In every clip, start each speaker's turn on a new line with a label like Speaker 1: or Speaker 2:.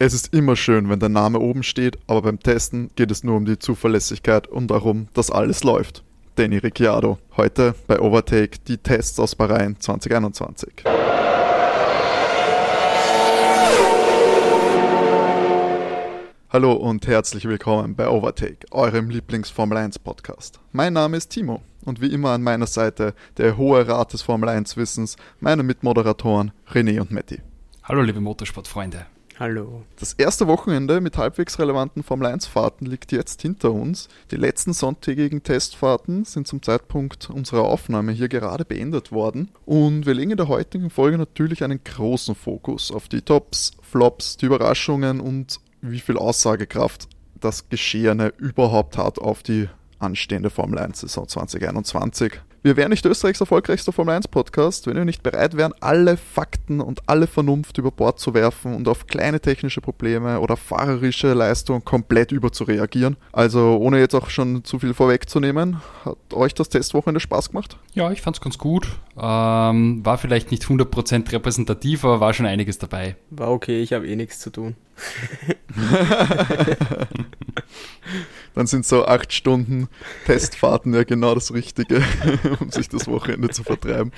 Speaker 1: Es ist immer schön, wenn der Name oben steht, aber beim Testen geht es nur um die Zuverlässigkeit und darum, dass alles läuft. Danny Ricciardo, heute bei Overtake die Tests aus Bahrain 2021. Hallo und herzlich willkommen bei Overtake, eurem Lieblings-Formel 1 Podcast. Mein Name ist Timo und wie immer an meiner Seite der hohe Rat des Formel 1 Wissens, meine Mitmoderatoren René und Matti.
Speaker 2: Hallo liebe Motorsportfreunde.
Speaker 3: Hallo.
Speaker 1: Das erste Wochenende mit halbwegs relevanten Formel-1-Fahrten liegt jetzt hinter uns. Die letzten sonntägigen Testfahrten sind zum Zeitpunkt unserer Aufnahme hier gerade beendet worden. Und wir legen in der heutigen Folge natürlich einen großen Fokus auf die Tops, Flops, die Überraschungen und wie viel Aussagekraft das Geschehene überhaupt hat auf die anstehende Formel 1-Saison 2021. Wir wären nicht Österreichs erfolgreichster Formel 1 Podcast, wenn wir nicht bereit wären, alle Fakten und alle Vernunft über Bord zu werfen und auf kleine technische Probleme oder fahrerische Leistung komplett überzureagieren. Also ohne jetzt auch schon zu viel vorwegzunehmen, hat euch das Testwochenende Spaß gemacht?
Speaker 2: Ja, ich fand es ganz gut. Ähm, war vielleicht nicht 100% repräsentativ, aber war schon einiges dabei.
Speaker 3: War okay, ich habe eh nichts zu tun.
Speaker 1: Dann sind so acht Stunden Testfahrten ja genau das Richtige, um sich das Wochenende zu vertreiben.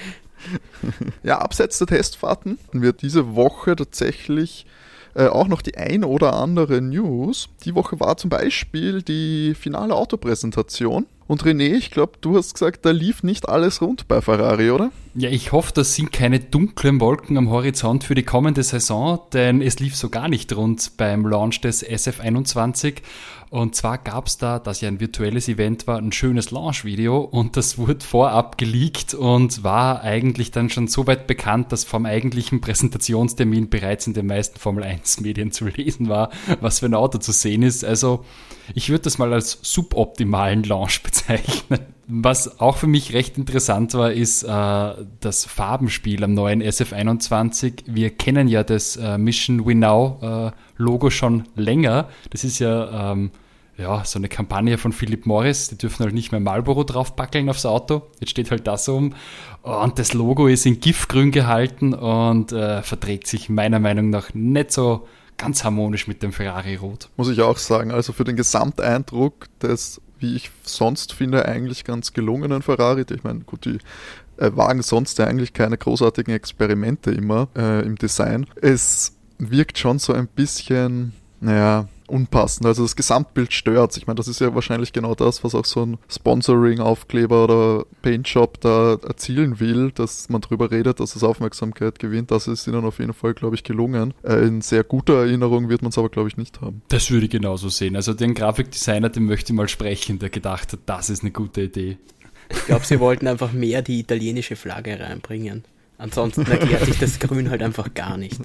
Speaker 1: Ja, abseits der Testfahrten wird diese Woche tatsächlich äh, auch noch die ein oder andere News. Die Woche war zum Beispiel die finale Autopräsentation. Und René, ich glaube, du hast gesagt, da lief nicht alles rund bei Ferrari, oder?
Speaker 2: Ja, ich hoffe, das sind keine dunklen Wolken am Horizont für die kommende Saison, denn es lief so gar nicht rund beim Launch des SF21. Und zwar gab es da, dass ja ein virtuelles Event war, ein schönes Launch-Video und das wurde vorab geleakt und war eigentlich dann schon so weit bekannt, dass vom eigentlichen Präsentationstermin bereits in den meisten Formel 1-Medien zu lesen war, was für ein Auto zu sehen ist. Also ich würde das mal als suboptimalen Launch bezeichnen. Was auch für mich recht interessant war, ist äh, das Farbenspiel am neuen SF21. Wir kennen ja das äh, Mission We Now äh, Logo schon länger. Das ist ja, ähm, ja so eine Kampagne von Philip Morris. Die dürfen halt nicht mehr Marlboro draufpackeln aufs Auto. Jetzt steht halt das um. Und das Logo ist in Giftgrün gehalten und äh, verträgt sich meiner Meinung nach nicht so ganz harmonisch mit dem Ferrari Rot.
Speaker 1: Muss ich auch sagen. Also für den Gesamteindruck des, wie ich sonst finde, eigentlich ganz gelungenen Ferrari. Ich meine, gut, die äh, wagen sonst ja eigentlich keine großartigen Experimente immer äh, im Design. Es wirkt schon so ein bisschen, naja, unpassend. Also das Gesamtbild stört. Ich meine, das ist ja wahrscheinlich genau das, was auch so ein Sponsoring-Aufkleber oder Paintshop da erzielen will, dass man darüber redet, dass es Aufmerksamkeit gewinnt. Das ist ihnen auf jeden Fall, glaube ich, gelungen. Äh, in sehr guter Erinnerung wird man es aber, glaube ich, nicht haben.
Speaker 2: Das würde ich genauso sehen. Also den Grafikdesigner, den möchte ich mal sprechen, der gedacht hat, das ist eine gute Idee.
Speaker 3: Ich glaube, sie wollten einfach mehr die italienische Flagge reinbringen. Ansonsten erklärt sich das Grün halt einfach gar nicht.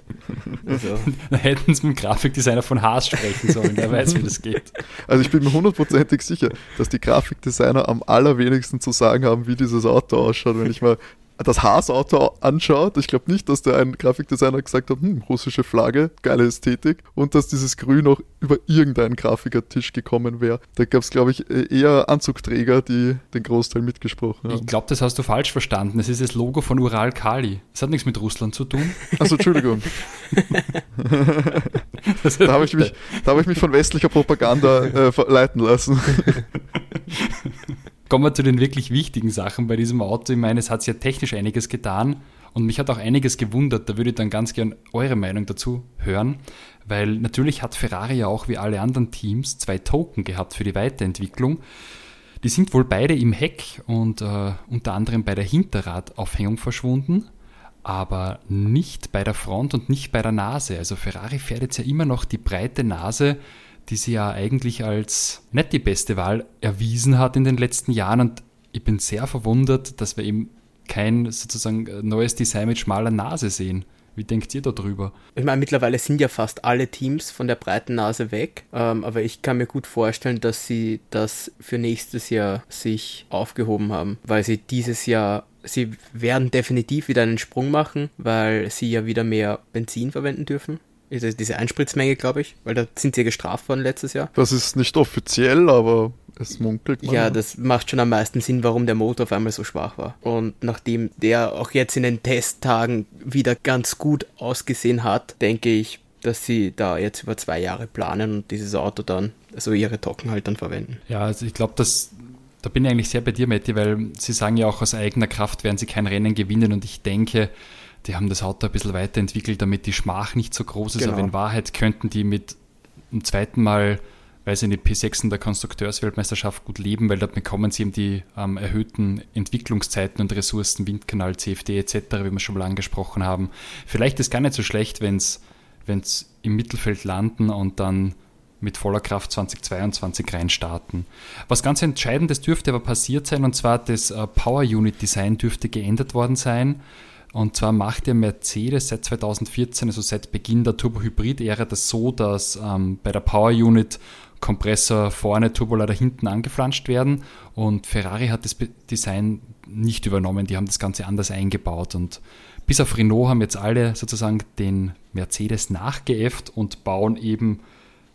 Speaker 2: Also. Da hätten sie mit dem Grafikdesigner von Haas sprechen sollen, der weiß, wie das geht.
Speaker 1: Also ich bin mir hundertprozentig sicher, dass die Grafikdesigner am allerwenigsten zu sagen haben, wie dieses Auto ausschaut. Wenn ich mal das Haas-Auto anschaut, ich glaube nicht, dass der ein Grafikdesigner gesagt hat, hm, russische Flagge, geile Ästhetik und dass dieses Grün auch über irgendeinen Grafikertisch gekommen wäre. Da gab es, glaube ich, e-, eher Anzugträger, die den Großteil mitgesprochen haben.
Speaker 2: Ich glaube, das hast du falsch verstanden. Es ist das Logo von Ural Kali. Das hat nichts mit Russland zu tun.
Speaker 1: Also Entschuldigung. da habe ich, mich, hab ich mich von westlicher Propaganda äh, leiten lassen.
Speaker 2: Kommen wir zu den wirklich wichtigen Sachen bei diesem Auto. Ich meine, es hat sich ja technisch einiges getan und mich hat auch einiges gewundert. Da würde ich dann ganz gern eure Meinung dazu hören, weil natürlich hat Ferrari ja auch wie alle anderen Teams zwei Token gehabt für die Weiterentwicklung. Die sind wohl beide im Heck und äh, unter anderem bei der Hinterradaufhängung verschwunden, aber nicht bei der Front und nicht bei der Nase. Also Ferrari fährt jetzt ja immer noch die breite Nase die sie ja eigentlich als nicht die beste Wahl erwiesen hat in den letzten Jahren. Und ich bin sehr verwundert, dass wir eben kein sozusagen neues Design mit schmaler Nase sehen. Wie denkt ihr darüber?
Speaker 3: Ich meine, mittlerweile sind ja fast alle Teams von der breiten Nase weg, ähm, aber ich kann mir gut vorstellen, dass sie das für nächstes Jahr sich aufgehoben haben, weil sie dieses Jahr, sie werden definitiv wieder einen Sprung machen, weil sie ja wieder mehr Benzin verwenden dürfen diese Einspritzmenge, glaube ich, weil da sind sie gestraft worden letztes Jahr.
Speaker 1: Das ist nicht offiziell, aber es munkelt
Speaker 3: man. Ja, das macht schon am meisten Sinn, warum der Motor auf einmal so schwach war. Und nachdem der auch jetzt in den Testtagen wieder ganz gut ausgesehen hat, denke ich, dass sie da jetzt über zwei Jahre planen und dieses Auto dann, also ihre Tocken halt dann verwenden.
Speaker 2: Ja, also ich glaube, dass da bin ich eigentlich sehr bei dir, Matti, weil sie sagen ja auch, aus eigener Kraft werden sie kein Rennen gewinnen und ich denke, die haben das Auto ein bisschen weiterentwickelt, damit die Schmach nicht so groß ist, genau. aber in Wahrheit könnten die mit dem zweiten Mal, weil sie in die P6 in der Konstrukteursweltmeisterschaft gut leben, weil dort bekommen sie eben die ähm, erhöhten Entwicklungszeiten und Ressourcen, Windkanal, CFD etc., wie wir schon mal angesprochen haben. Vielleicht ist gar nicht so schlecht, wenn es im Mittelfeld landen und dann mit voller Kraft 2022 reinstarten. Was ganz Entscheidendes dürfte aber passiert sein, und zwar das äh, Power Unit Design dürfte geändert worden sein. Und zwar macht der Mercedes seit 2014, also seit Beginn der Turbo-Hybrid-Ära, das so, dass ähm, bei der Power Unit Kompressor vorne, Turbolader hinten angeflanscht werden. Und Ferrari hat das Design nicht übernommen, die haben das Ganze anders eingebaut. Und bis auf Renault haben jetzt alle sozusagen den Mercedes nachgeäfft und bauen eben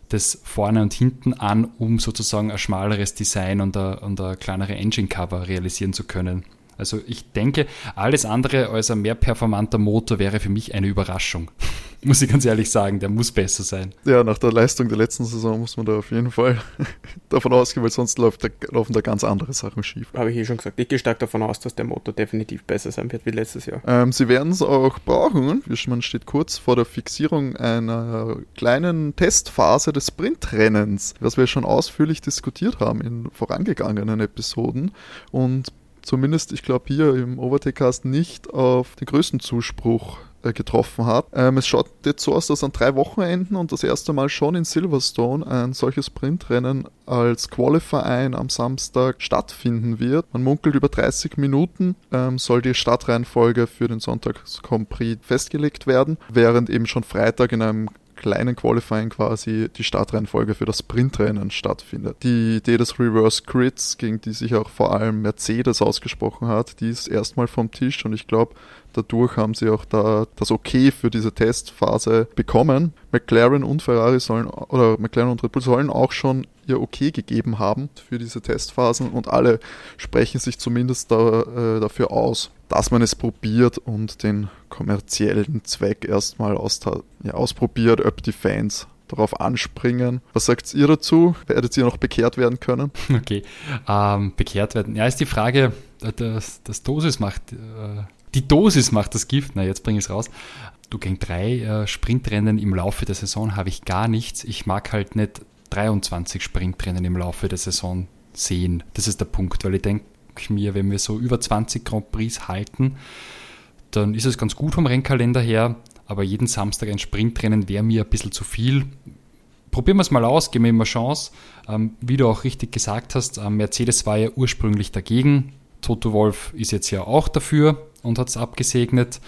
Speaker 2: das vorne und hinten an, um sozusagen ein schmaleres Design und ein, und ein kleinere Engine-Cover realisieren zu können. Also ich denke, alles andere als ein mehr performanter Motor wäre für mich eine Überraschung. muss ich ganz ehrlich sagen, der muss besser sein.
Speaker 1: Ja, nach der Leistung der letzten Saison muss man da auf jeden Fall davon ausgehen, weil sonst läuft da, laufen da ganz andere Sachen schief.
Speaker 3: Habe ich eh schon gesagt. Ich gehe stark davon aus, dass der Motor definitiv besser sein wird wie letztes Jahr.
Speaker 1: Ähm, sie werden es auch brauchen. Man steht kurz vor der Fixierung einer kleinen Testphase des Sprintrennens, was wir schon ausführlich diskutiert haben in vorangegangenen Episoden. Und zumindest, ich glaube, hier im Overtake-Cast nicht auf den größten Zuspruch äh, getroffen hat. Ähm, es schaut jetzt so aus, dass an drei Wochenenden und das erste Mal schon in Silverstone ein solches Sprintrennen als Qualifier am Samstag stattfinden wird. Man munkelt über 30 Minuten ähm, soll die Startreihenfolge für den Sonntags Grand Prix festgelegt werden, während eben schon Freitag in einem kleinen Qualifying quasi die Startreihenfolge für das Sprintrennen stattfindet. Die Idee des Reverse Grids, gegen die sich auch vor allem Mercedes ausgesprochen hat, die ist erstmal vom Tisch und ich glaube, dadurch haben sie auch da das Okay für diese Testphase bekommen. McLaren und Ferrari sollen, oder McLaren und Red Bull sollen auch schon ihr Okay gegeben haben für diese Testphasen und alle sprechen sich zumindest da, äh, dafür aus dass man es probiert und den kommerziellen Zweck erstmal ja, ausprobiert, ob die Fans darauf anspringen. Was sagt ihr dazu? Werdet ihr noch bekehrt werden können?
Speaker 2: Okay, ähm, bekehrt werden. Ja, ist die Frage, das, das Dosis macht, äh, die Dosis macht das Gift. Na, jetzt bringe ich es raus. Du gegen drei äh, Sprintrennen im Laufe der Saison habe ich gar nichts. Ich mag halt nicht 23 Sprintrennen im Laufe der Saison sehen. Das ist der Punkt, weil ich denke, mir, wenn wir so über 20 Grand Prix halten, dann ist es ganz gut vom Rennkalender her, aber jeden Samstag ein Sprintrennen wäre mir ein bisschen zu viel. Probieren wir es mal aus, geben wir eine Chance. Ähm, wie du auch richtig gesagt hast, ähm, Mercedes war ja ursprünglich dagegen. Toto Wolf ist jetzt ja auch dafür und hat es abgesegnet.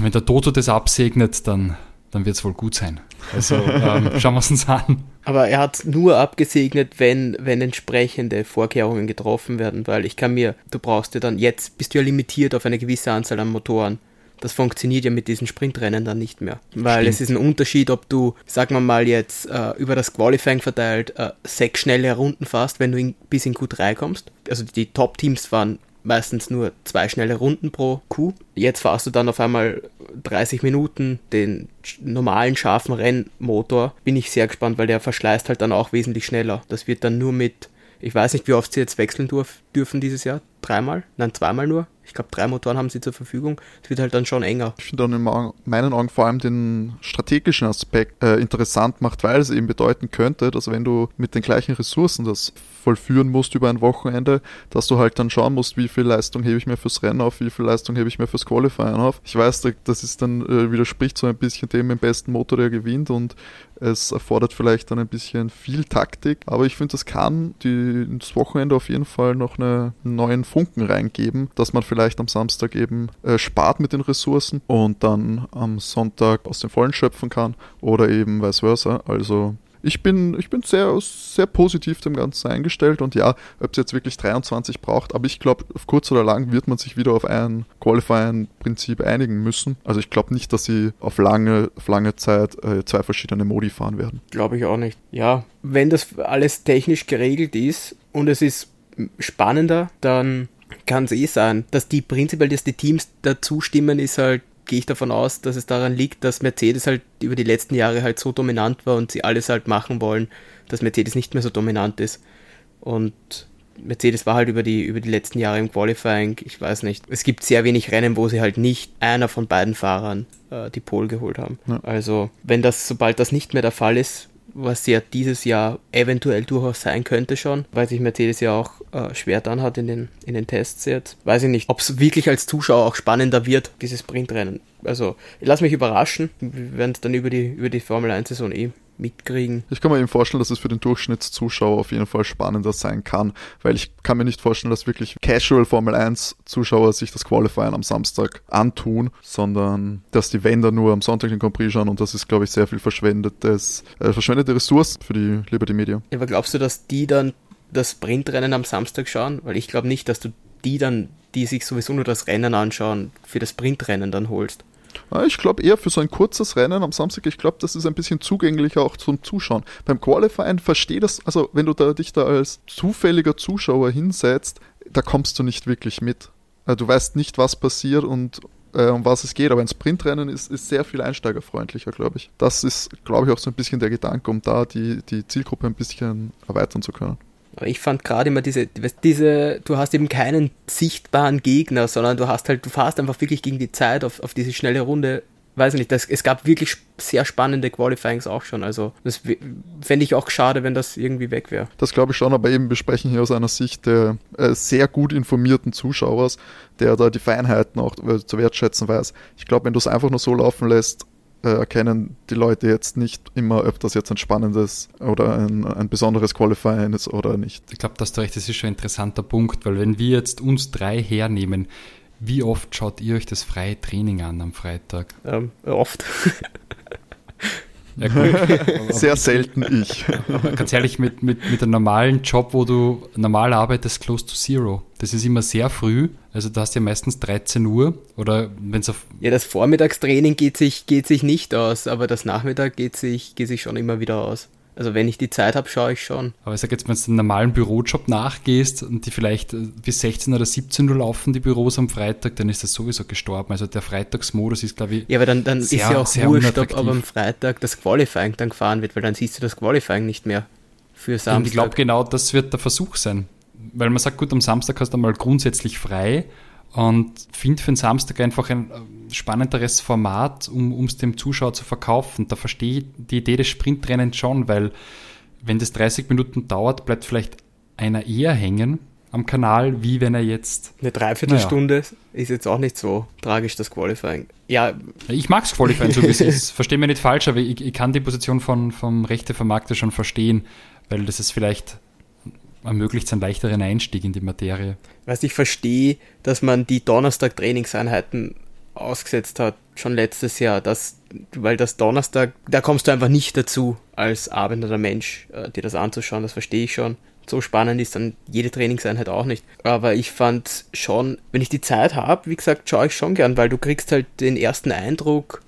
Speaker 2: Wenn der Toto das absegnet, dann dann wird es wohl gut sein. Also ähm, schauen wir es uns an.
Speaker 3: Aber er hat nur abgesegnet, wenn, wenn entsprechende Vorkehrungen getroffen werden, weil ich kann mir, du brauchst ja dann, jetzt bist du ja limitiert auf eine gewisse Anzahl an Motoren. Das funktioniert ja mit diesen Sprintrennen dann nicht mehr. Weil Stimmt. es ist ein Unterschied, ob du, sagen wir mal jetzt, äh, über das Qualifying verteilt äh, sechs schnelle Runden fährst, wenn du in, bis in Q3 kommst. Also die Top-Teams fahren meistens nur zwei schnelle Runden pro Kuh. Jetzt fahrst du dann auf einmal 30 Minuten den normalen scharfen Rennmotor. Bin ich sehr gespannt, weil der verschleißt halt dann auch wesentlich schneller. Das wird dann nur mit, ich weiß nicht, wie oft sie jetzt wechseln dürfen dieses Jahr. Dreimal? Nein, zweimal nur. Ich glaube, drei Motoren haben sie zur Verfügung. Es wird halt dann schon enger.
Speaker 1: Ich finde dann in meinen Augen vor allem den strategischen Aspekt äh, interessant macht, weil es eben bedeuten könnte, dass wenn du mit den gleichen Ressourcen das vollführen musst über ein Wochenende, dass du halt dann schauen musst, wie viel Leistung hebe ich mir fürs Rennen auf, wie viel Leistung hebe ich mir fürs Qualifying auf. Ich weiß, das ist dann äh, widerspricht so ein bisschen dem im besten Motor, der gewinnt und es erfordert vielleicht dann ein bisschen viel Taktik, aber ich finde, das kann die, das Wochenende auf jeden Fall noch eine, einen neuen Funken reingeben, dass man vielleicht am Samstag eben äh, spart mit den Ressourcen und dann am Sonntag aus dem Vollen schöpfen kann oder eben vice versa. Also ich bin, ich bin sehr, sehr positiv dem Ganzen eingestellt und ja, ob es jetzt wirklich 23 braucht, aber ich glaube, auf kurz oder lang wird man sich wieder auf ein Qualifying-Prinzip einigen müssen. Also ich glaube nicht, dass sie auf lange, auf lange Zeit äh, zwei verschiedene Modi fahren werden.
Speaker 3: Glaube ich auch nicht. Ja, wenn das alles technisch geregelt ist und es ist spannender, dann kann es eh sein, dass die prinzipiell, dass die Teams dazu stimmen, ist halt gehe ich davon aus, dass es daran liegt, dass Mercedes halt über die letzten Jahre halt so dominant war und sie alles halt machen wollen, dass Mercedes nicht mehr so dominant ist. Und Mercedes war halt über die, über die letzten Jahre im Qualifying, ich weiß nicht. Es gibt sehr wenig Rennen, wo sie halt nicht einer von beiden Fahrern äh, die Pole geholt haben. Ja. Also, wenn das, sobald das nicht mehr der Fall ist, was ja dieses Jahr eventuell durchaus sein könnte schon, weil sich Mercedes ja auch äh, schwer dann hat in den, in den Tests jetzt. Weiß ich nicht, ob es wirklich als Zuschauer auch spannender wird, dieses Sprintrennen. Also, ich lasse mich überraschen. Wir werden es dann über die, über die Formel 1-Saison eh mitkriegen.
Speaker 1: Ich kann mir eben vorstellen, dass es für den Durchschnittszuschauer auf jeden Fall spannender sein kann, weil ich kann mir nicht vorstellen, dass wirklich Casual Formel 1 Zuschauer sich das Qualifying am Samstag antun, sondern dass die Wender nur am Sonntag den Grand Prix schauen und das ist, glaube ich, sehr viel verschwendetes, äh, verschwendete Ressource für die Liberty Media.
Speaker 3: Ja, aber glaubst du, dass die dann das Sprintrennen am Samstag schauen? Weil ich glaube nicht, dass du die dann, die sich sowieso nur das Rennen anschauen, für das Sprintrennen dann holst.
Speaker 1: Ich glaube eher für so ein kurzes Rennen am Samstag, ich glaube, das ist ein bisschen zugänglicher auch zum Zuschauen. Beim Qualifying verstehe das, also wenn du da, dich da als zufälliger Zuschauer hinsetzt, da kommst du nicht wirklich mit. Äh, du weißt nicht, was passiert und äh, um was es geht, aber ein Sprintrennen ist, ist sehr viel einsteigerfreundlicher, glaube ich. Das ist, glaube ich, auch so ein bisschen der Gedanke, um da die, die Zielgruppe ein bisschen erweitern zu können.
Speaker 3: Ich fand gerade immer diese, diese, du hast eben keinen sichtbaren Gegner, sondern du hast halt, du fährst einfach wirklich gegen die Zeit auf, auf diese schnelle Runde. Weiß nicht, das, es gab wirklich sehr spannende Qualifyings auch schon. Also, das fände ich auch schade, wenn das irgendwie weg wäre.
Speaker 1: Das glaube ich schon, aber eben besprechen hier aus einer Sicht der äh, sehr gut informierten Zuschauers, der da die Feinheiten auch äh, zu wertschätzen weiß. Ich glaube, wenn du es einfach nur so laufen lässt, äh, erkennen die Leute jetzt nicht immer, ob das jetzt ein spannendes oder ein, ein besonderes Qualifying ist oder nicht.
Speaker 2: Ich glaube, dass du recht, das ist schon ein interessanter Punkt, weil wenn wir jetzt uns drei hernehmen, wie oft schaut ihr euch das freie Training an am Freitag?
Speaker 3: Ähm, oft.
Speaker 1: Ja, Sehr selten ich.
Speaker 2: Aber ganz ehrlich, mit, mit, mit einem normalen Job, wo du normal arbeitest, close to zero. Das ist immer sehr früh. Also da hast du ja meistens 13 Uhr oder wenn es auf.
Speaker 3: Ja, das Vormittagstraining geht sich, geht sich nicht aus, aber das Nachmittag geht sich, geht sich schon immer wieder aus. Also wenn ich die Zeit habe, schaue ich schon.
Speaker 2: Aber ich sage jetzt, wenn du einen normalen Bürojob nachgehst und die vielleicht äh, bis 16 oder 17 Uhr laufen, die Büros am Freitag, dann ist das sowieso gestorben. Also der Freitagsmodus ist, glaube ich,
Speaker 3: Ja, aber dann, dann sehr, ist ja auch wurscht, ob, am Freitag das Qualifying dann gefahren wird, weil dann siehst du das Qualifying nicht mehr für Samstag. Und
Speaker 2: ich glaube, genau das wird der Versuch sein. Weil man sagt, gut, am Samstag hast du mal grundsätzlich frei und finde für den Samstag einfach ein äh, spannenderes Format, um es dem Zuschauer zu verkaufen. Da verstehe ich die Idee des Sprintrennens schon, weil wenn das 30 Minuten dauert, bleibt vielleicht einer eher hängen am Kanal, wie wenn er jetzt.
Speaker 3: Eine Dreiviertelstunde naja. ist jetzt auch nicht so tragisch, das Qualifying. Ja.
Speaker 2: Ich mag das Qualifying so, wie es ist. Verstehe mir nicht falsch, aber ich, ich kann die Position von, vom Rechtevermarkter schon verstehen, weil das ist vielleicht ermöglicht einen leichteren Einstieg in die Materie.
Speaker 3: Weißt, ich verstehe, dass man die Donnerstag-Trainingseinheiten ausgesetzt hat, schon letztes Jahr, dass, weil das Donnerstag, da kommst du einfach nicht dazu, als arbeitender Mensch, äh, dir das anzuschauen, das verstehe ich schon. So spannend ist dann jede Trainingseinheit auch nicht. Aber ich fand schon, wenn ich die Zeit habe, wie gesagt, schaue ich schon gern, weil du kriegst halt den ersten Eindruck,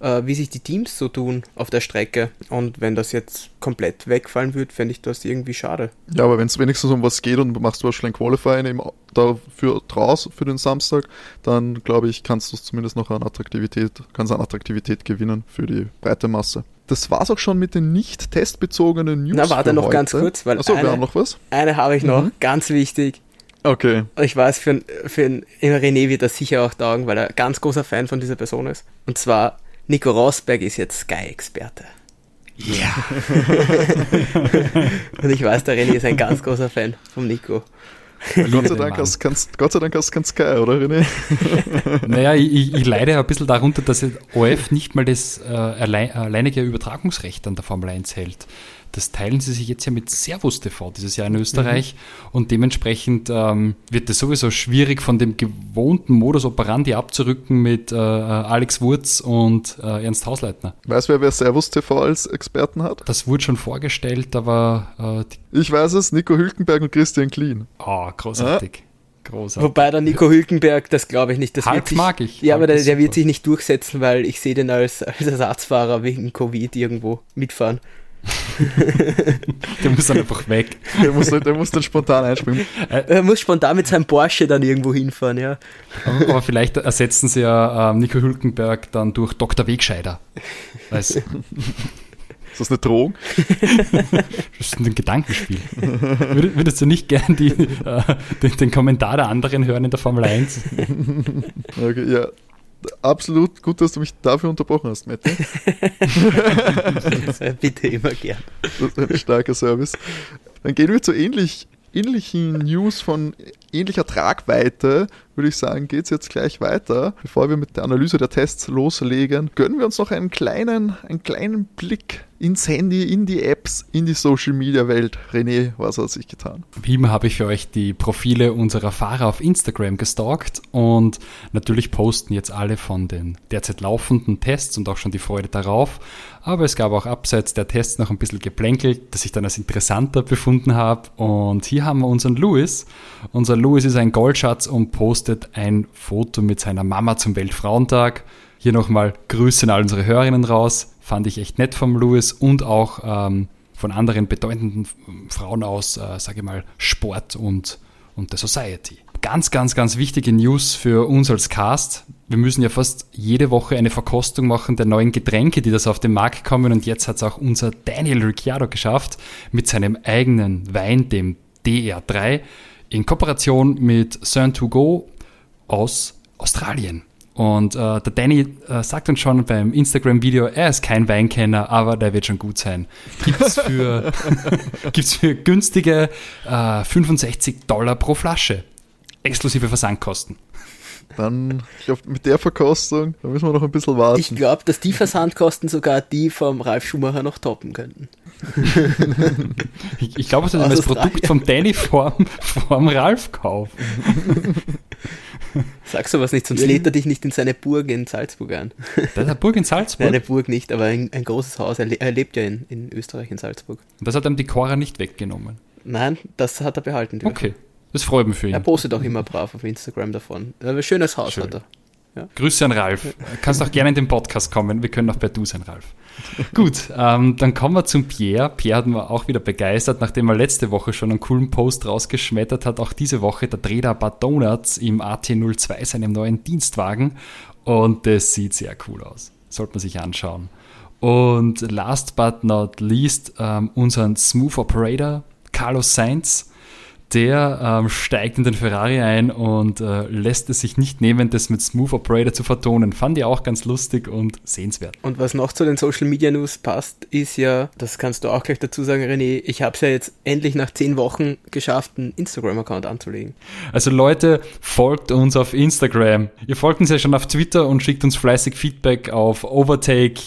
Speaker 3: äh, wie sich die Teams so tun auf der Strecke. Und wenn das jetzt komplett wegfallen würde, fände ich das irgendwie schade.
Speaker 1: Ja, aber wenn es wenigstens um was geht und du machst wahrscheinlich ein Qualifying dafür draus für den Samstag, dann glaube ich, kannst du es zumindest noch an Attraktivität, kannst an Attraktivität gewinnen für die breite Masse. Das war es auch schon mit den nicht testbezogenen News.
Speaker 3: Na, warte noch heute. ganz kurz, weil
Speaker 1: Achso, eine, wir haben noch was?
Speaker 3: Eine habe ich noch, mhm. ganz wichtig.
Speaker 1: Okay.
Speaker 3: Ich weiß, für, für René wird das sicher auch taugen, weil er ganz großer Fan von dieser Person ist. Und zwar Nico Rosberg ist jetzt Sky-Experte.
Speaker 2: Ja.
Speaker 3: Und ich weiß, der René ist ein ganz großer Fan vom Nico.
Speaker 1: Gott sei, Dank hast, kannst, Gott sei Dank hast du kein Sky, oder René?
Speaker 2: naja, ich, ich leide ein bisschen darunter, dass OF nicht mal das äh, allein, alleinige Übertragungsrecht an der Formel 1 hält. Das teilen sie sich jetzt ja mit Servus TV dieses Jahr in Österreich mhm. und dementsprechend ähm, wird es sowieso schwierig, von dem gewohnten Modus operandi abzurücken mit äh, Alex Wurz und äh, Ernst Hausleitner.
Speaker 1: Weißt du, wer Servus TV als Experten hat?
Speaker 2: Das wurde schon vorgestellt, aber.
Speaker 1: Äh, ich weiß es, Nico Hülkenberg und Christian Klien.
Speaker 2: Oh, großartig. Großartig.
Speaker 3: Wobei der Nico Hülkenberg, das glaube ich nicht. Das
Speaker 2: Halb
Speaker 3: sich,
Speaker 2: mag ich.
Speaker 3: Ja, aber der, der wird sich nicht durchsetzen, weil ich sehe den als, als Ersatzfahrer wegen Covid irgendwo mitfahren.
Speaker 2: der muss dann einfach weg.
Speaker 1: Der muss, der muss dann spontan einspringen.
Speaker 3: Er muss spontan mit seinem Porsche dann irgendwo hinfahren, ja.
Speaker 2: Aber, aber vielleicht ersetzen sie ja ähm, Nico Hülkenberg dann durch Dr. Wegscheider. Weißt,
Speaker 1: Ist das eine Drohung?
Speaker 2: das ist ein Gedankenspiel. Würdest, würdest du nicht gern die, äh, den, den Kommentar der anderen hören in der Formel 1?
Speaker 1: Okay, ja. Absolut gut, dass du mich dafür unterbrochen hast, Matti.
Speaker 3: Bitte immer gern.
Speaker 1: Das ist ein starker Service. Dann gehen wir zu ähnlich, ähnlichen News von ähnlicher Tragweite. Würde ich sagen, geht es jetzt gleich weiter. Bevor wir mit der Analyse der Tests loslegen, gönnen wir uns noch einen kleinen, einen kleinen Blick ins Handy, in die Apps, in die Social Media Welt. René, was hat sich getan?
Speaker 2: Wie immer habe ich für euch die Profile unserer Fahrer auf Instagram gestalkt und natürlich posten jetzt alle von den derzeit laufenden Tests und auch schon die Freude darauf. Aber es gab auch abseits der Tests noch ein bisschen Geplänkel, das ich dann als interessanter befunden habe. Und hier haben wir unseren Louis. Unser Louis ist ein Goldschatz und postet ein Foto mit seiner Mama zum Weltfrauentag. Hier nochmal Grüße an all unsere Hörerinnen raus. Fand ich echt nett vom Louis und auch ähm, von anderen bedeutenden Frauen aus, äh, sage ich mal, Sport und, und der Society. Ganz, ganz, ganz wichtige News für uns als Cast. Wir müssen ja fast jede Woche eine Verkostung machen der neuen Getränke, die das auf den Markt kommen. Und jetzt hat es auch unser Daniel Ricciardo geschafft mit seinem eigenen Wein, dem DR3, in Kooperation mit Cern2Go aus Australien. Und äh, der Danny äh, sagt uns schon beim Instagram-Video, er ist kein Weinkenner, aber der wird schon gut sein. Gibt's für, für günstige äh, 65 Dollar pro Flasche. Exklusive Versandkosten.
Speaker 1: Dann, ich glaube, mit der Verkostung, da müssen wir noch ein bisschen warten.
Speaker 3: Ich glaube, dass die Versandkosten sogar die vom Ralf Schumacher noch toppen könnten.
Speaker 2: Ich, ich glaube, dass
Speaker 3: Aus
Speaker 2: das. Produkt vom Danny vorm, vorm Ralf kaufen.
Speaker 3: Sag sowas nicht, sonst lädt er dich nicht in seine Burg in Salzburg an.
Speaker 2: Das ist eine Burg in Salzburg.
Speaker 3: Nein, eine Burg nicht, aber ein, ein großes Haus. Er, le er lebt ja in, in Österreich, in Salzburg.
Speaker 2: Und das hat ihm die Cora nicht weggenommen.
Speaker 3: Nein, das hat er behalten. dürfen.
Speaker 2: Okay, das freut mich für
Speaker 3: Er
Speaker 2: ihn.
Speaker 3: postet auch immer brav auf Instagram davon. Ein schönes Haus
Speaker 2: Schön.
Speaker 3: hat er.
Speaker 2: Grüße an Ralf. Kannst auch gerne in den Podcast kommen. Wir können auch bei Du sein, Ralf. Gut, ähm, dann kommen wir zum Pierre. Pierre hat mir auch wieder begeistert, nachdem er letzte Woche schon einen coolen Post rausgeschmettert hat. Auch diese Woche, da dreht er ein paar Donuts im AT02, seinem neuen Dienstwagen. Und das sieht sehr cool aus. Sollte man sich anschauen. Und last but not least, ähm, unseren Smooth Operator, Carlos Sainz. Der ähm, steigt in den Ferrari ein und äh, lässt es sich nicht nehmen, das mit Smooth Operator zu vertonen. Fand ich auch ganz lustig und sehenswert.
Speaker 3: Und was noch zu den Social Media News passt, ist ja, das kannst du auch gleich dazu sagen, René, ich habe es ja jetzt endlich nach zehn Wochen geschafft, einen Instagram-Account anzulegen.
Speaker 2: Also Leute, folgt uns auf Instagram. Ihr folgt uns ja schon auf Twitter und schickt uns fleißig Feedback auf Overtake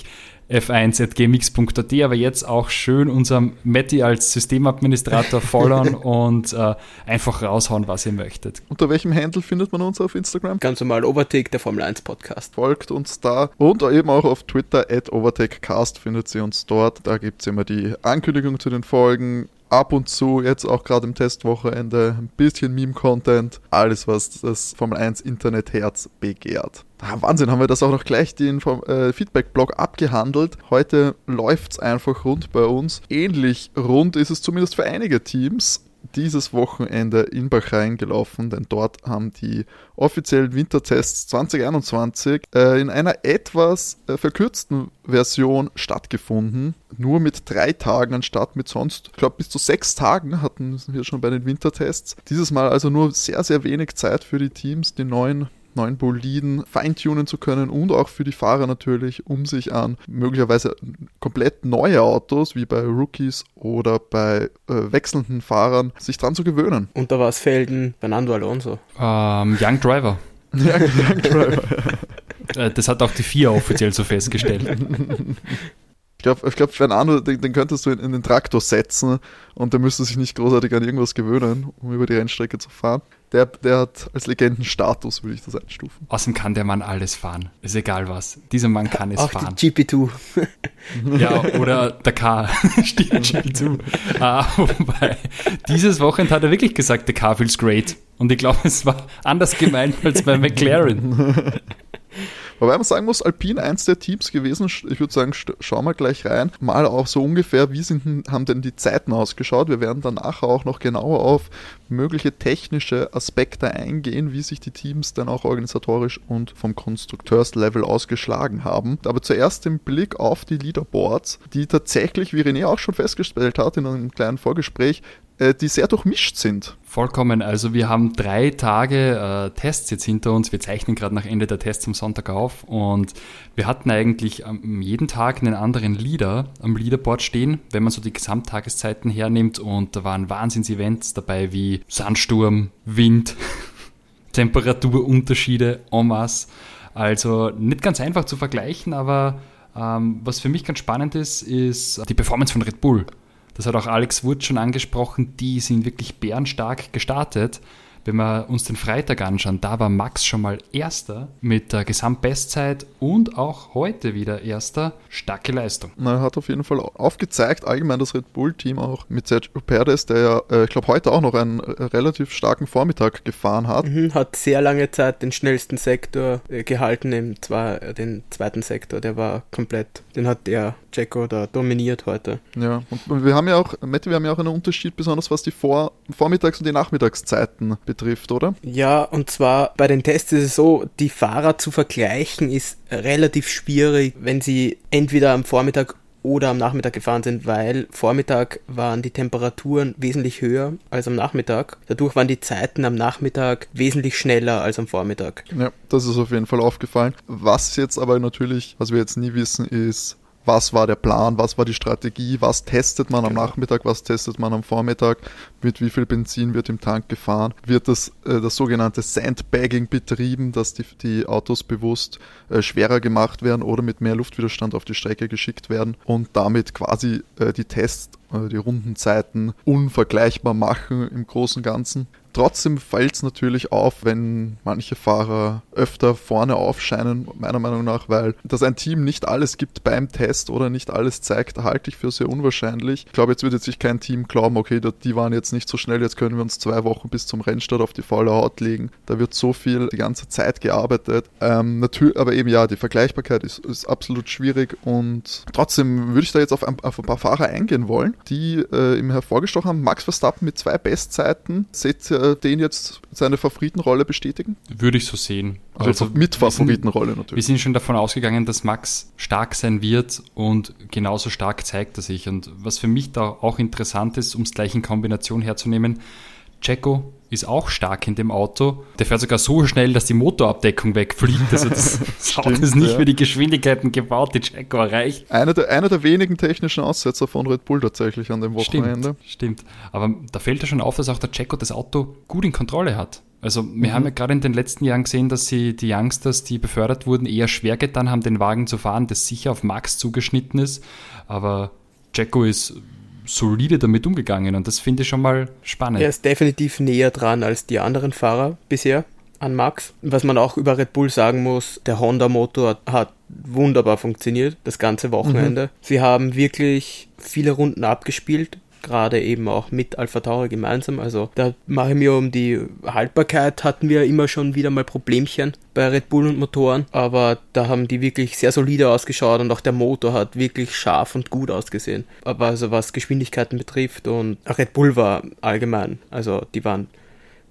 Speaker 2: f1.gmx.at, aber jetzt auch schön unserem Matti als Systemadministrator followen und äh, einfach raushauen, was ihr möchtet.
Speaker 1: Unter welchem Handle findet man uns auf Instagram?
Speaker 3: Ganz normal Overtake, der Formel 1 Podcast.
Speaker 1: Folgt uns da und eben auch auf Twitter at OvertakeCast findet sie uns dort. Da gibt es immer die Ankündigung zu den Folgen. Ab und zu, jetzt auch gerade im Testwochenende, ein bisschen Meme-Content. Alles, was das Formel 1 Internetherz begehrt. Ah, Wahnsinn, haben wir das auch noch gleich den äh, Feedback-Blog abgehandelt. Heute läuft's einfach rund bei uns. Ähnlich rund ist es zumindest für einige Teams dieses Wochenende in Bahrain gelaufen, denn dort haben die offiziellen Wintertests 2021 äh, in einer etwas äh, verkürzten Version stattgefunden. Nur mit drei Tagen anstatt mit sonst, ich glaube, bis zu sechs Tagen hatten wir schon bei den Wintertests. Dieses Mal also nur sehr, sehr wenig Zeit für die Teams, die neuen neuen Boliden feintunen zu können und auch für die Fahrer natürlich, um sich an möglicherweise komplett neue Autos wie bei Rookies oder bei äh, wechselnden Fahrern sich dran zu gewöhnen.
Speaker 3: Und da war es Felden Fernando Alonso.
Speaker 2: Ähm, Young Driver.
Speaker 1: Ja, Young Driver.
Speaker 2: Äh, das hat auch die FIA offiziell so festgestellt.
Speaker 1: Ich glaube, ich glaub, Fernando, den, den könntest du in, in den Traktor setzen und der müsste sich nicht großartig an irgendwas gewöhnen, um über die Rennstrecke zu fahren. Der, der hat als Legendenstatus, würde ich das einstufen.
Speaker 2: Außerdem kann der Mann alles fahren. Ist egal was. Dieser Mann kann es
Speaker 3: Auch
Speaker 2: fahren.
Speaker 3: die GP2.
Speaker 2: Ja, oder der K. Stimmt schon zu. Ah, wobei, dieses Wochenende hat er wirklich gesagt, der Car feels great. Und ich glaube, es war anders gemeint als bei McLaren.
Speaker 1: Wobei man sagen muss, Alpine eins der Teams gewesen, ich würde sagen, schauen wir gleich rein, mal auch so ungefähr, wie sind, haben denn die Zeiten ausgeschaut. Wir werden dann nachher auch noch genauer auf mögliche technische Aspekte eingehen, wie sich die Teams dann auch organisatorisch und vom Konstrukteurslevel ausgeschlagen haben. Aber zuerst im Blick auf die Leaderboards, die tatsächlich, wie René auch schon festgestellt hat in einem kleinen Vorgespräch, die sehr durchmischt sind.
Speaker 2: Vollkommen. Also wir haben drei Tage äh, Tests jetzt hinter uns. Wir zeichnen gerade nach Ende der Tests am Sonntag auf und wir hatten eigentlich ähm, jeden Tag einen anderen Leader am Leaderboard stehen, wenn man so die Gesamttageszeiten hernimmt und da waren Wahnsinns-Events dabei wie Sandsturm, Wind, Temperaturunterschiede en masse. Also nicht ganz einfach zu vergleichen, aber ähm, was für mich ganz spannend ist, ist die Performance von Red Bull das hat auch Alex Wood schon angesprochen, die sind wirklich bärenstark gestartet. Wenn wir uns den Freitag anschauen, da war Max schon mal Erster mit der Gesamtbestzeit und auch heute wieder Erster. Starke Leistung.
Speaker 1: Na, er hat auf jeden Fall aufgezeigt, allgemein das Red Bull-Team auch mit Sergio Perez, der ja, äh, ich glaube, heute auch noch einen äh, relativ starken Vormittag gefahren hat.
Speaker 3: Mhm, hat sehr lange Zeit den schnellsten Sektor äh, gehalten, im zwar den zweiten Sektor, der war komplett, den hat der Jacko da dominiert heute.
Speaker 1: Ja, und wir haben ja auch, Mette, wir haben ja auch einen Unterschied, besonders was die Vor Vormittags- und die Nachmittagszeiten betrifft, oder?
Speaker 3: Ja, und zwar bei den Tests ist es so, die Fahrer zu vergleichen ist relativ schwierig, wenn sie entweder am Vormittag oder am Nachmittag gefahren sind, weil Vormittag waren die Temperaturen wesentlich höher als am Nachmittag. Dadurch waren die Zeiten am Nachmittag wesentlich schneller als am Vormittag.
Speaker 1: Ja, das ist auf jeden Fall aufgefallen. Was jetzt aber natürlich, was wir jetzt nie wissen, ist, was war der Plan, was war die Strategie, was testet man am genau. Nachmittag, was testet man am Vormittag, mit wie viel Benzin wird im Tank gefahren, wird das, äh, das sogenannte Sandbagging betrieben, dass die, die Autos bewusst äh, schwerer gemacht werden oder mit mehr Luftwiderstand auf die Strecke geschickt werden und damit quasi äh, die Tests, die Rundenzeiten unvergleichbar machen im Großen und Ganzen. Trotzdem fällt es natürlich auf, wenn manche Fahrer öfter vorne aufscheinen, meiner Meinung nach, weil dass ein Team nicht alles gibt beim Test oder nicht alles zeigt, halte ich für sehr unwahrscheinlich. Ich glaube, jetzt jetzt sich kein Team glauben, okay, die waren jetzt nicht so schnell, jetzt können wir uns zwei Wochen bis zum Rennstart auf die faule Haut legen. Da wird so viel die ganze Zeit gearbeitet. Ähm, natürlich, aber eben ja, die Vergleichbarkeit ist, ist absolut schwierig und trotzdem würde ich da jetzt auf ein, auf ein paar Fahrer eingehen wollen, die äh, im hervorgestochen haben. Max Verstappen mit zwei Bestzeiten. Seht ihr äh, den jetzt seine Favoritenrolle bestätigen?
Speaker 2: Würde ich so sehen.
Speaker 1: Also, also mit Favoritenrolle natürlich.
Speaker 2: Wir sind schon davon ausgegangen, dass Max stark sein wird und genauso stark zeigt er sich. Und was für mich da auch interessant ist, um es gleich in Kombination herzunehmen, Checo ist auch stark in dem Auto. Der fährt sogar so schnell, dass die Motorabdeckung wegfliegt. Also das, das Auto ist nicht ja. für die Geschwindigkeiten gebaut, die Checo erreicht.
Speaker 1: Einer der, einer der wenigen technischen Aussetzer von Red Bull tatsächlich an dem
Speaker 2: Wochenende. Stimmt, stimmt. Aber da fällt ja schon auf, dass auch der Checo das Auto gut in Kontrolle hat. Also wir mhm. haben ja gerade in den letzten Jahren gesehen, dass sie die Youngsters, die befördert wurden, eher schwer getan haben, den Wagen zu fahren, das sicher auf Max zugeschnitten ist. Aber Jacko ist solide damit umgegangen und das finde ich schon mal spannend.
Speaker 3: Er ist definitiv näher dran als die anderen Fahrer bisher an Max. Was man auch über Red Bull sagen muss, der Honda-Motor hat wunderbar funktioniert, das ganze Wochenende. Mhm. Sie haben wirklich viele Runden abgespielt gerade eben auch mit Alpha Tauri gemeinsam. Also da mache ich mir um die Haltbarkeit hatten wir immer schon wieder mal Problemchen bei Red Bull und Motoren, aber da haben die wirklich sehr solide ausgeschaut und auch der Motor hat wirklich scharf und gut ausgesehen. Aber also was Geschwindigkeiten betrifft und Red Bull war allgemein, also die waren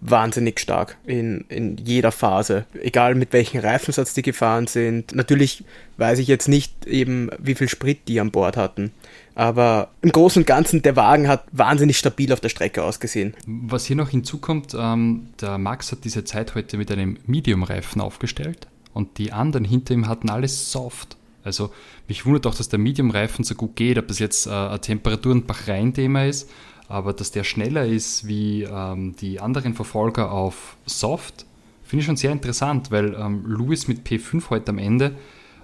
Speaker 3: wahnsinnig stark in, in jeder Phase. Egal mit welchem Reifensatz die gefahren sind. Natürlich weiß ich jetzt nicht eben, wie viel Sprit die an Bord hatten. Aber im Großen und Ganzen, der Wagen hat wahnsinnig stabil auf der Strecke ausgesehen.
Speaker 2: Was hier noch hinzukommt, ähm, der Max hat diese Zeit heute mit einem Medium-Reifen aufgestellt und die anderen hinter ihm hatten alles soft. Also mich wundert auch, dass der Medium-Reifen so gut geht, ob das jetzt äh, ein Temperatur- und Bachrein-Thema ist, aber dass der schneller ist wie ähm, die anderen Verfolger auf Soft, finde ich schon sehr interessant, weil ähm, Lewis mit P5 heute am Ende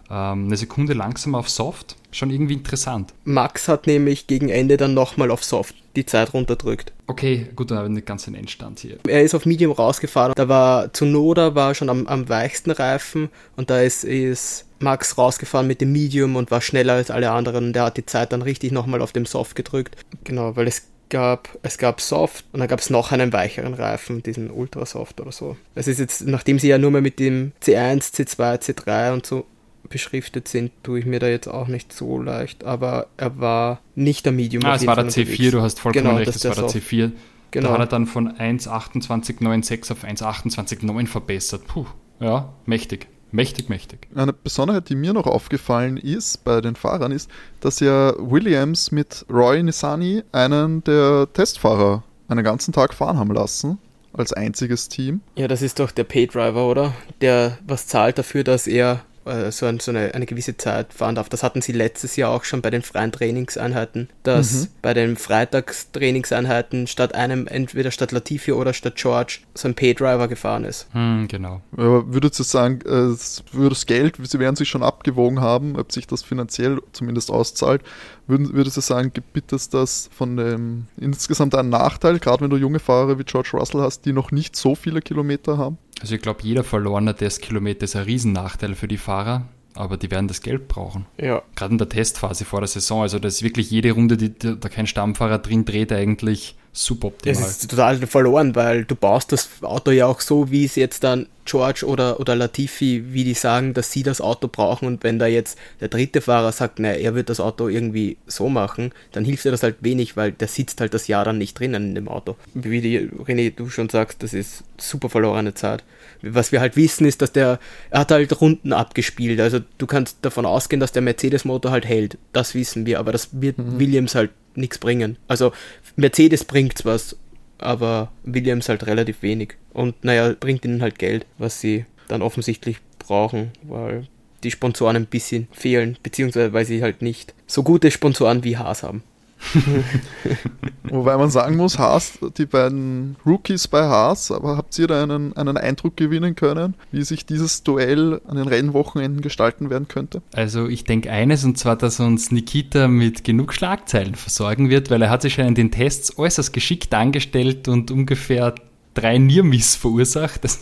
Speaker 2: eine Sekunde langsamer auf Soft, schon irgendwie interessant.
Speaker 3: Max hat nämlich gegen Ende dann nochmal auf Soft die Zeit runterdrückt.
Speaker 2: Okay, gut, dann habe ich nicht ganz den Endstand hier.
Speaker 3: Er ist auf Medium rausgefahren. Da war Zunoda war schon am, am weichsten Reifen und da ist, ist Max rausgefahren mit dem Medium und war schneller als alle anderen und der hat die Zeit dann richtig nochmal auf dem Soft gedrückt. Genau, weil es gab, es gab Soft und dann gab es noch einen weicheren Reifen, diesen Ultrasoft oder so. Es ist jetzt, nachdem sie ja nur mehr mit dem C1, C2, C3 und so beschriftet sind, tue ich mir da jetzt auch nicht so leicht, aber er war nicht der Medium.
Speaker 2: Ah, es war der C4, du hast vollkommen genau, recht, es war der
Speaker 3: Soft.
Speaker 2: C4. Genau. Da hat er dann von 1,2896 auf 1,28,9 verbessert. Puh, ja, mächtig. Mächtig, mächtig.
Speaker 1: Eine Besonderheit, die mir noch aufgefallen ist bei den Fahrern, ist, dass ja Williams mit Roy Nissani einen der Testfahrer einen ganzen Tag fahren haben lassen, als einziges Team.
Speaker 3: Ja, das ist doch der Paydriver, oder? Der was zahlt dafür, dass er so, ein, so eine, eine, gewisse Zeit fahren darf. Das hatten sie letztes Jahr auch schon bei den freien Trainingseinheiten, dass mhm. bei den Freitagstrainingseinheiten statt einem, entweder statt Latifi oder statt George, so ein Paydriver gefahren ist.
Speaker 2: Mhm, genau.
Speaker 1: Aber würdest du sagen, äh, für das Geld, sie werden sich schon abgewogen haben, ob sich das finanziell zumindest auszahlt, würden, würdest du sagen, gibt es das von dem insgesamt einen Nachteil, gerade wenn du junge Fahrer wie George Russell hast, die noch nicht so viele Kilometer haben?
Speaker 2: Also ich glaube, jeder verlorene Testkilometer ist ein Riesennachteil für die Fahrer, aber die werden das Geld brauchen.
Speaker 3: Ja.
Speaker 2: Gerade in der Testphase vor der Saison. Also da ist wirklich jede Runde, die da kein Stammfahrer drin dreht, eigentlich suboptimal.
Speaker 3: Es ist total verloren, weil du baust das Auto ja auch so, wie es jetzt dann George oder, oder Latifi, wie die sagen, dass sie das Auto brauchen und wenn da jetzt der dritte Fahrer sagt, naja, er wird das Auto irgendwie so machen, dann hilft dir das halt wenig, weil der sitzt halt das Jahr dann nicht drinnen in dem Auto. Wie die, René, du schon sagst, das ist super verlorene Zeit. Was wir halt wissen, ist, dass der, er hat halt Runden abgespielt, also du kannst davon ausgehen, dass der Mercedes-Motor halt hält, das wissen wir, aber das wird mhm. Williams halt nichts bringen. Also Mercedes bringt was, aber Williams halt relativ wenig. Und naja, bringt ihnen halt Geld, was sie dann offensichtlich brauchen, weil die Sponsoren ein bisschen fehlen, beziehungsweise weil sie halt nicht so gute Sponsoren wie Haas haben.
Speaker 1: Wobei man sagen muss, Haas, die beiden Rookies bei Haas, aber habt ihr da einen, einen Eindruck gewinnen können, wie sich dieses Duell an den Rennwochenenden gestalten werden könnte?
Speaker 2: Also ich denke eines, und zwar, dass uns Nikita mit genug Schlagzeilen versorgen wird, weil er hat sich schon in den Tests äußerst geschickt angestellt und ungefähr drei Nearmiss verursacht. Das,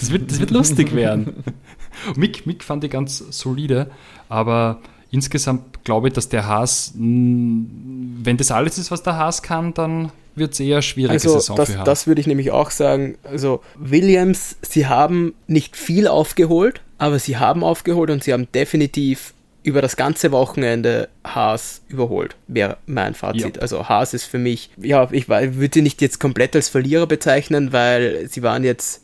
Speaker 2: das, wird, das wird lustig werden. Mick, Mick fand ich ganz solide, aber insgesamt glaube ich, dass der Haas, wenn das alles ist, was der Haas kann, dann wird es eher schwierige
Speaker 3: also
Speaker 2: Saison
Speaker 3: das,
Speaker 2: für Haas.
Speaker 3: Das würde ich nämlich auch sagen. Also Williams, sie haben nicht viel aufgeholt, aber sie haben aufgeholt und sie haben definitiv über das ganze Wochenende Haas überholt, wäre mein Fazit. Ja. Also Haas ist für mich, ja, ich würde sie nicht jetzt komplett als Verlierer bezeichnen, weil sie waren jetzt,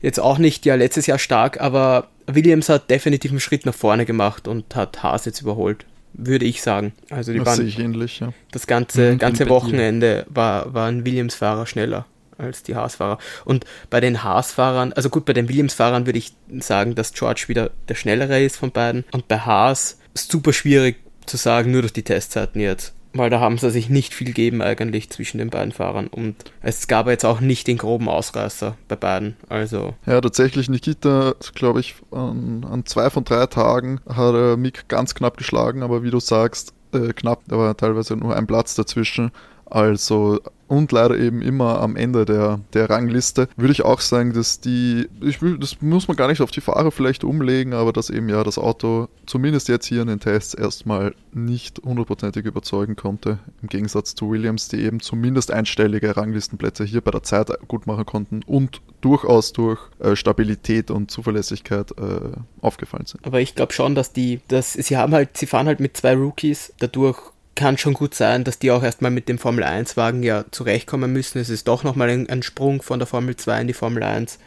Speaker 3: jetzt auch nicht ja letztes Jahr stark, aber Williams hat definitiv einen Schritt nach vorne gemacht und hat Haas jetzt überholt, würde ich sagen. Also die
Speaker 1: das
Speaker 3: waren,
Speaker 1: sehe ich ähnlich, ja.
Speaker 3: Das ganze, mhm, ganze Wochenende war, war ein Williams-Fahrer schneller als die Haas-Fahrer. Und bei den Haas-Fahrern, also gut, bei den Williams-Fahrern würde ich sagen, dass George wieder der schnellere ist von beiden. Und bei Haas super schwierig zu sagen, nur durch die Testzeiten jetzt weil da haben sie sich nicht viel gegeben eigentlich zwischen den beiden Fahrern und es gab jetzt auch nicht den groben Ausreißer bei beiden. Also
Speaker 1: ja, tatsächlich Nikita, glaube ich, an, an, zwei von drei Tagen hat er Mick ganz knapp geschlagen, aber wie du sagst, äh, knapp, war teilweise nur ein Platz dazwischen. Also und leider eben immer am Ende der, der Rangliste, würde ich auch sagen, dass die, ich will, das muss man gar nicht auf die Fahrer vielleicht umlegen, aber dass eben ja das Auto zumindest jetzt hier in den Tests erstmal nicht hundertprozentig überzeugen konnte, im Gegensatz zu Williams, die eben zumindest einstellige Ranglistenplätze hier bei der Zeit gut machen konnten und durchaus durch äh, Stabilität und Zuverlässigkeit äh, aufgefallen sind.
Speaker 3: Aber ich glaube schon, dass die, dass sie haben halt, sie fahren halt mit zwei Rookies, dadurch kann schon gut sein, dass die auch erstmal mit dem Formel 1-Wagen ja zurechtkommen müssen. Es ist doch nochmal ein, ein Sprung von der Formel 2 in die Formel 1.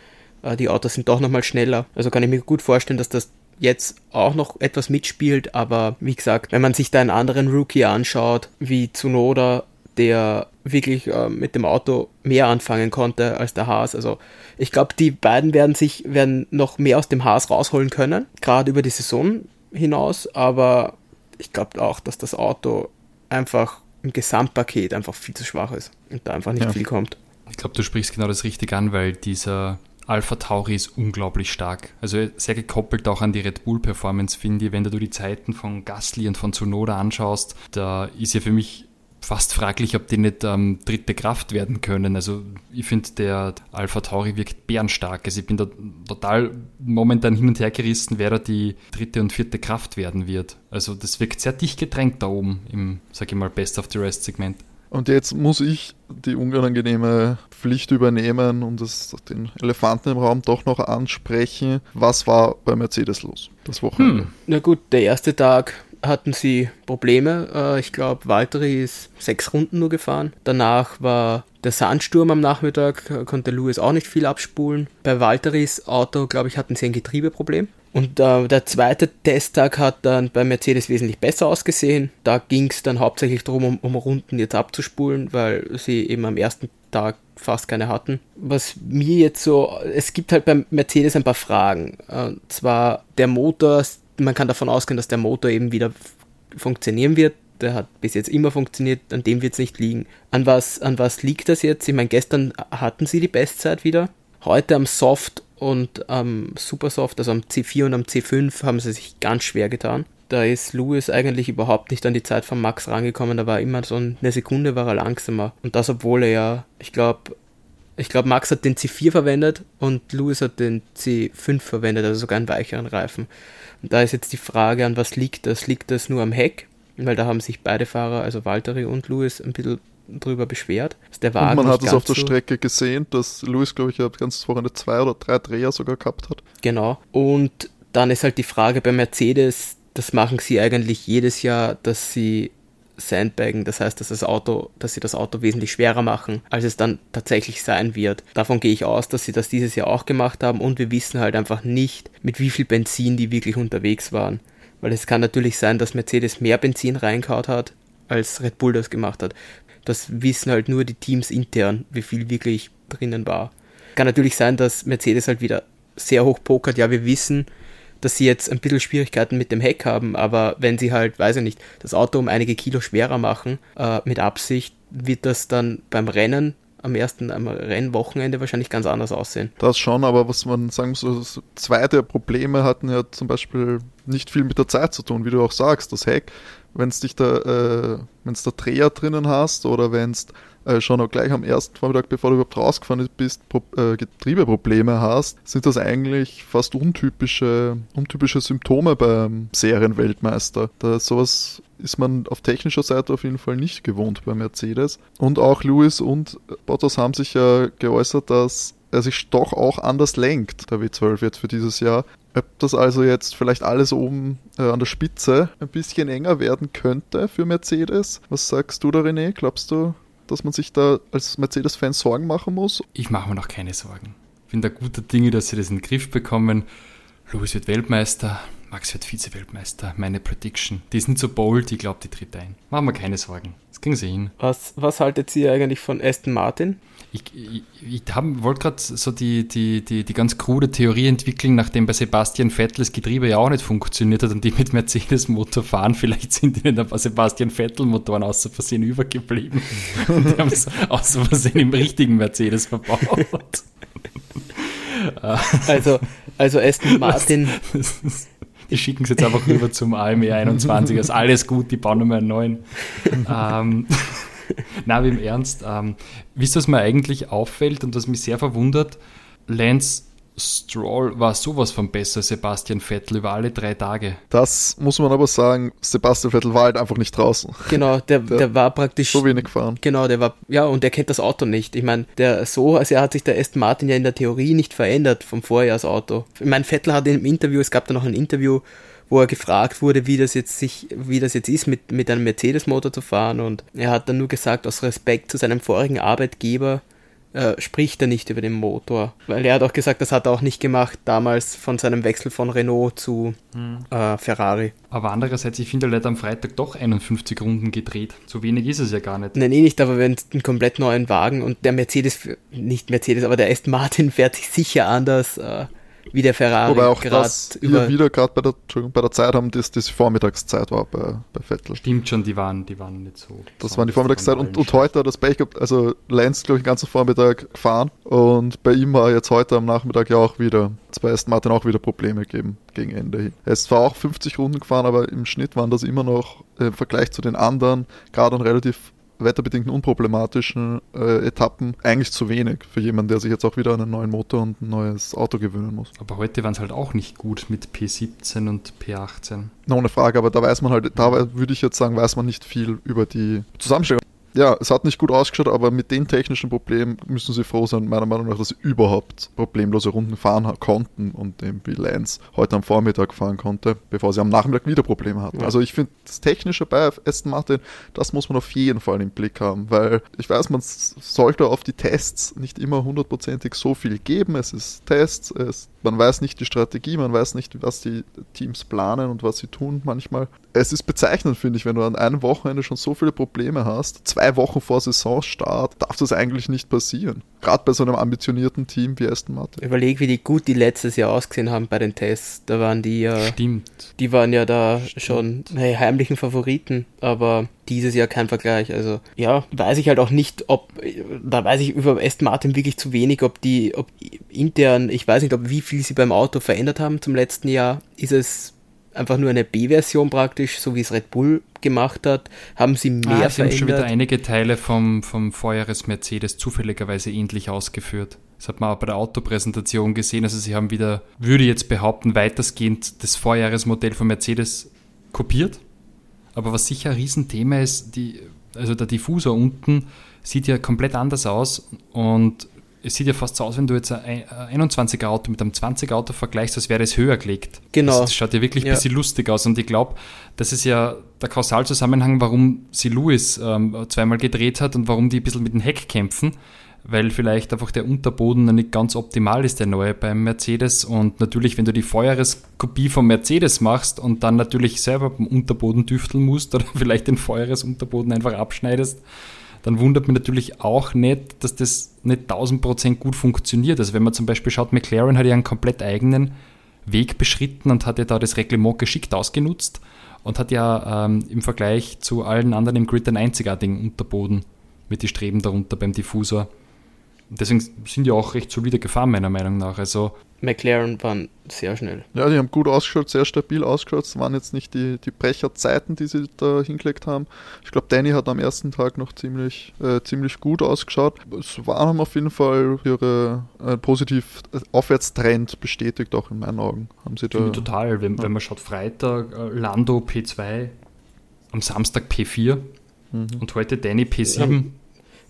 Speaker 3: Äh, die Autos sind doch nochmal schneller. Also kann ich mir gut vorstellen, dass das jetzt auch noch etwas mitspielt, aber wie gesagt, wenn man sich da einen anderen Rookie anschaut, wie Tsunoda, der wirklich äh, mit dem Auto mehr anfangen konnte als der Haas. Also ich glaube, die beiden werden sich werden noch mehr aus dem Haas rausholen können, gerade über die Saison hinaus, aber ich glaube auch, dass das Auto einfach im Gesamtpaket einfach viel zu schwach ist und da einfach nicht ja. viel kommt.
Speaker 2: Ich glaube, du sprichst genau das richtig an, weil dieser Alpha Tauri ist unglaublich stark. Also sehr gekoppelt auch an die Red Bull Performance, finde ich. Wenn du die Zeiten von Gasly und von Tsunoda anschaust, da ist ja für mich fast fraglich, ob die nicht ähm, dritte Kraft werden können. Also ich finde, der Alpha Tauri wirkt bärenstark. Also ich bin da total momentan hin und her gerissen, wer da die dritte und vierte Kraft werden wird. Also das wirkt sehr dicht gedrängt da oben im, sag ich mal, Best of the Rest Segment.
Speaker 1: Und jetzt muss ich die unangenehme Pflicht übernehmen und das, den Elefanten im Raum doch noch ansprechen. Was war bei Mercedes los das Wochenende? Hm.
Speaker 3: Na gut, der erste Tag hatten sie Probleme. Äh, ich glaube, Valtteri ist sechs Runden nur gefahren. Danach war der Sandsturm am Nachmittag, konnte Lewis auch nicht viel abspulen. Bei Valtteris Auto, glaube ich, hatten sie ein Getriebeproblem. Und äh, der zweite Testtag hat dann bei Mercedes wesentlich besser ausgesehen. Da ging es dann hauptsächlich darum, um, um Runden jetzt abzuspulen, weil sie eben am ersten Tag fast keine hatten. Was mir jetzt so, es gibt halt bei Mercedes ein paar Fragen. Und zwar der Motor, man kann davon ausgehen, dass der Motor eben wieder funktionieren wird. Der hat bis jetzt immer funktioniert, an dem wird es nicht liegen. An was, an was liegt das jetzt? Ich meine, gestern hatten sie die Bestzeit wieder. Heute am Soft und am Supersoft, also am C4 und am C5, haben sie sich ganz schwer getan. Da ist Lewis eigentlich überhaupt nicht an die Zeit von Max rangekommen. Da war immer so eine Sekunde war er langsamer. Und das, obwohl er ja, ich glaube, ich glaube, Max hat den C4 verwendet und Lewis hat den C5 verwendet, also sogar einen weicheren Reifen. Und da ist jetzt die Frage, an was liegt das? Liegt das nur am Heck? Weil da haben sich beide Fahrer, also Valtteri und Lewis, ein bisschen drüber beschwert.
Speaker 1: der Wagen und man hat es auf der so Strecke gesehen, dass Lewis, glaube ich, ja ganzes Wochenende zwei oder drei Dreher sogar gehabt hat.
Speaker 3: Genau. Und dann ist halt die Frage bei Mercedes, das machen sie eigentlich jedes Jahr, dass sie Sandbagen, das heißt, dass das Auto, dass sie das Auto wesentlich schwerer machen, als es dann tatsächlich sein wird. Davon gehe ich aus, dass sie das dieses Jahr auch gemacht haben und wir wissen halt einfach nicht, mit wie viel Benzin die wirklich unterwegs waren. Weil es kann natürlich sein, dass Mercedes mehr Benzin reinkaut hat, als Red Bull das gemacht hat. Das wissen halt nur die Teams intern, wie viel wirklich drinnen war. Kann natürlich sein, dass Mercedes halt wieder sehr hoch pokert. Ja, wir wissen, dass sie jetzt ein bisschen Schwierigkeiten mit dem Heck haben, aber wenn sie halt, weiß ich nicht, das Auto um einige Kilo schwerer machen, äh, mit Absicht, wird das dann beim Rennen am ersten am Rennwochenende wahrscheinlich ganz anders aussehen.
Speaker 1: Das schon, aber was man sagen muss, zwei der Probleme hatten ja zum Beispiel nicht viel mit der Zeit zu tun, wie du auch sagst. Das Heck, wenn dich da, äh, da Dreher drinnen hast oder wenn es äh, schon auch gleich am ersten Vormittag, bevor du überhaupt rausgefahren bist, Pro äh, Getriebeprobleme hast, sind das eigentlich fast untypische, untypische Symptome beim Serienweltmeister. Da sowas ist man auf technischer Seite auf jeden Fall nicht gewohnt bei Mercedes. Und auch Lewis und Bottas haben sich ja geäußert, dass er sich doch auch anders lenkt, der W12 jetzt für dieses Jahr. Ob das also jetzt vielleicht alles oben äh, an der Spitze ein bisschen enger werden könnte für Mercedes? Was sagst du da, René? Glaubst du, dass man sich da als Mercedes-Fan Sorgen machen muss?
Speaker 2: Ich mache mir noch keine Sorgen. Ich bin da guter Dinge, dass sie das in den Griff bekommen. Lewis wird Weltmeister, Max wird Vize-Weltmeister. Meine Prediction. Die ist nicht so bold, ich glaube, die tritt ein. Machen wir keine Sorgen. Das kriegen sie hin.
Speaker 3: Was, was haltet ihr eigentlich von Aston Martin?
Speaker 2: Ich, ich, ich wollte gerade so die, die, die, die ganz krude Theorie entwickeln, nachdem bei Sebastian Vettel das Getriebe ja auch nicht funktioniert hat und die mit Mercedes-Motor fahren. Vielleicht sind ihnen ein paar Sebastian Vettel-Motoren außer Versehen übergeblieben. und die haben es außer Versehen im richtigen Mercedes verbaut.
Speaker 3: also, also Aston Martin.
Speaker 2: Die schicken es jetzt einfach rüber zum AME 21. Also alles gut, die bauen nochmal einen neuen. ähm, Na, wie im Ernst. Ähm, wisst ihr, was mir eigentlich auffällt und was mich sehr verwundert? Lance Stroll war sowas von besser, Sebastian Vettel, über alle drei Tage.
Speaker 1: Das muss man aber sagen, Sebastian Vettel war halt einfach nicht draußen.
Speaker 3: Genau, der, der, der war praktisch.
Speaker 1: So wenig gefahren.
Speaker 3: Genau, der war, ja, und der kennt das Auto nicht. Ich meine, der so, also er hat sich der Aston Martin ja in der Theorie nicht verändert vom Vorjahrsauto. Ich meine, Vettel hat im Interview, es gab da noch ein Interview, wo er gefragt wurde, wie das jetzt sich, wie das jetzt ist, mit, mit einem Mercedes-Motor zu fahren. Und er hat dann nur gesagt, aus Respekt zu seinem vorigen Arbeitgeber äh, spricht er nicht über den Motor. Weil er hat auch gesagt, das hat er auch nicht gemacht damals von seinem Wechsel von Renault zu hm. äh, Ferrari.
Speaker 2: Aber andererseits, ich finde, er hat am Freitag doch 51 Runden gedreht. So wenig ist es ja gar nicht.
Speaker 3: Nein, eh nicht, aber wenn einen komplett neuen Wagen und der Mercedes, nicht Mercedes, aber der Aston Martin fährt sich sicher anders. Äh, wie der Ferrari
Speaker 1: Wobei auch das über wieder gerade bei der, bei der Zeit haben, dass das Vormittagszeit war bei, bei Vettel.
Speaker 2: Stimmt schon, die waren, die waren nicht so.
Speaker 1: Das waren die Vormittagszeit und, und heute hat das Pech gehabt, also Lance, glaube ich, den ganzen Vormittag gefahren und bei ihm war jetzt heute am Nachmittag ja auch wieder, bei Aston Martin auch wieder Probleme gegeben gegen Ende hin. Er ist zwar auch 50 Runden gefahren, aber im Schnitt waren das immer noch äh, im Vergleich zu den anderen gerade ein relativ wetterbedingten unproblematischen äh, Etappen eigentlich zu wenig für jemanden, der sich jetzt auch wieder an einen neuen Motor und ein neues Auto gewöhnen muss.
Speaker 2: Aber heute waren es halt auch nicht gut mit P17 und P18.
Speaker 1: No, ohne Frage, aber da weiß man halt, da würde ich jetzt sagen, weiß man nicht viel über die Zusammenstellung. Ja, es hat nicht gut ausgeschaut, aber mit den technischen Problemen müssen sie froh sein, meiner Meinung nach, dass sie überhaupt problemlose Runden fahren konnten und eben wie Lance heute am Vormittag fahren konnte, bevor sie am Nachmittag wieder Probleme hatten. Ja. Also ich finde das Technische bei Aston Martin, das muss man auf jeden Fall im Blick haben, weil ich weiß, man sollte auf die Tests nicht immer hundertprozentig so viel geben. Es ist Tests, es, man weiß nicht die Strategie, man weiß nicht, was die Teams planen und was sie tun manchmal. Es ist bezeichnend, finde ich, wenn du an einem Wochenende schon so viele Probleme hast, zwei Wochen vor Saisonstart, darf das eigentlich nicht passieren. Gerade bei so einem ambitionierten Team wie Aston Martin.
Speaker 3: Überleg, wie die gut die letztes Jahr ausgesehen haben bei den Tests. Da waren die ja.
Speaker 2: Stimmt.
Speaker 3: Die waren ja da Stimmt. schon hey, heimlichen Favoriten, aber dieses Jahr kein Vergleich. Also ja, weiß ich halt auch nicht, ob da weiß ich über Aston Martin wirklich zu wenig, ob die, ob intern, ich weiß nicht, ob wie viel sie beim Auto verändert haben zum letzten Jahr. Ist es einfach nur eine B-Version praktisch, so wie es Red Bull gemacht hat, haben sie mehr ah, sie verändert. haben
Speaker 2: schon wieder einige Teile vom, vom Vorjahres Mercedes zufälligerweise ähnlich ausgeführt. Das hat man auch bei der Autopräsentation gesehen. Also sie haben wieder, würde ich jetzt behaupten, weitestgehend das Vorjahresmodell von Mercedes kopiert. Aber was sicher ein Riesenthema ist, die, also der Diffusor unten sieht ja komplett anders aus und es sieht ja fast so aus, wenn du jetzt ein 21er Auto mit einem 20er Auto vergleichst, als wäre es höher gelegt.
Speaker 3: Genau.
Speaker 2: Das, schaut ja wirklich ja. ein bisschen lustig aus und ich glaube, das ist ja der Kausalzusammenhang, warum sie Lewis ähm, zweimal gedreht hat und warum die ein bisschen mit dem Heck kämpfen, weil vielleicht einfach der Unterboden noch nicht ganz optimal ist, der neue beim Mercedes und natürlich, wenn du die Feuereskopie vom Mercedes machst und dann natürlich selber beim Unterboden düfteln musst oder vielleicht den Feueresunterboden einfach abschneidest, dann wundert mich natürlich auch nicht, dass das nicht 1000% gut funktioniert. Also wenn man zum Beispiel schaut, McLaren hat ja einen komplett eigenen Weg beschritten und hat ja da das Reglement geschickt ausgenutzt und hat ja ähm, im Vergleich zu allen anderen im Grid einen einzigartigen Unterboden mit den Streben darunter beim Diffusor. Deswegen sind die auch recht solide gefahren, meiner Meinung nach. Also
Speaker 3: McLaren waren sehr schnell.
Speaker 1: Ja, die haben gut ausgeschaut, sehr stabil ausgeschaut. Es waren jetzt nicht die, die Brecherzeiten, die sie da hingelegt haben. Ich glaube, Danny hat am ersten Tag noch ziemlich, äh, ziemlich gut ausgeschaut. Es waren auf jeden Fall ihre äh, positiv äh, Aufwärtstrend bestätigt, auch in meinen Augen. Haben sie da,
Speaker 2: total. Wenn, ja. wenn man schaut, Freitag äh, Lando P2, am Samstag P4 mhm. und heute Danny P7.
Speaker 3: Ja.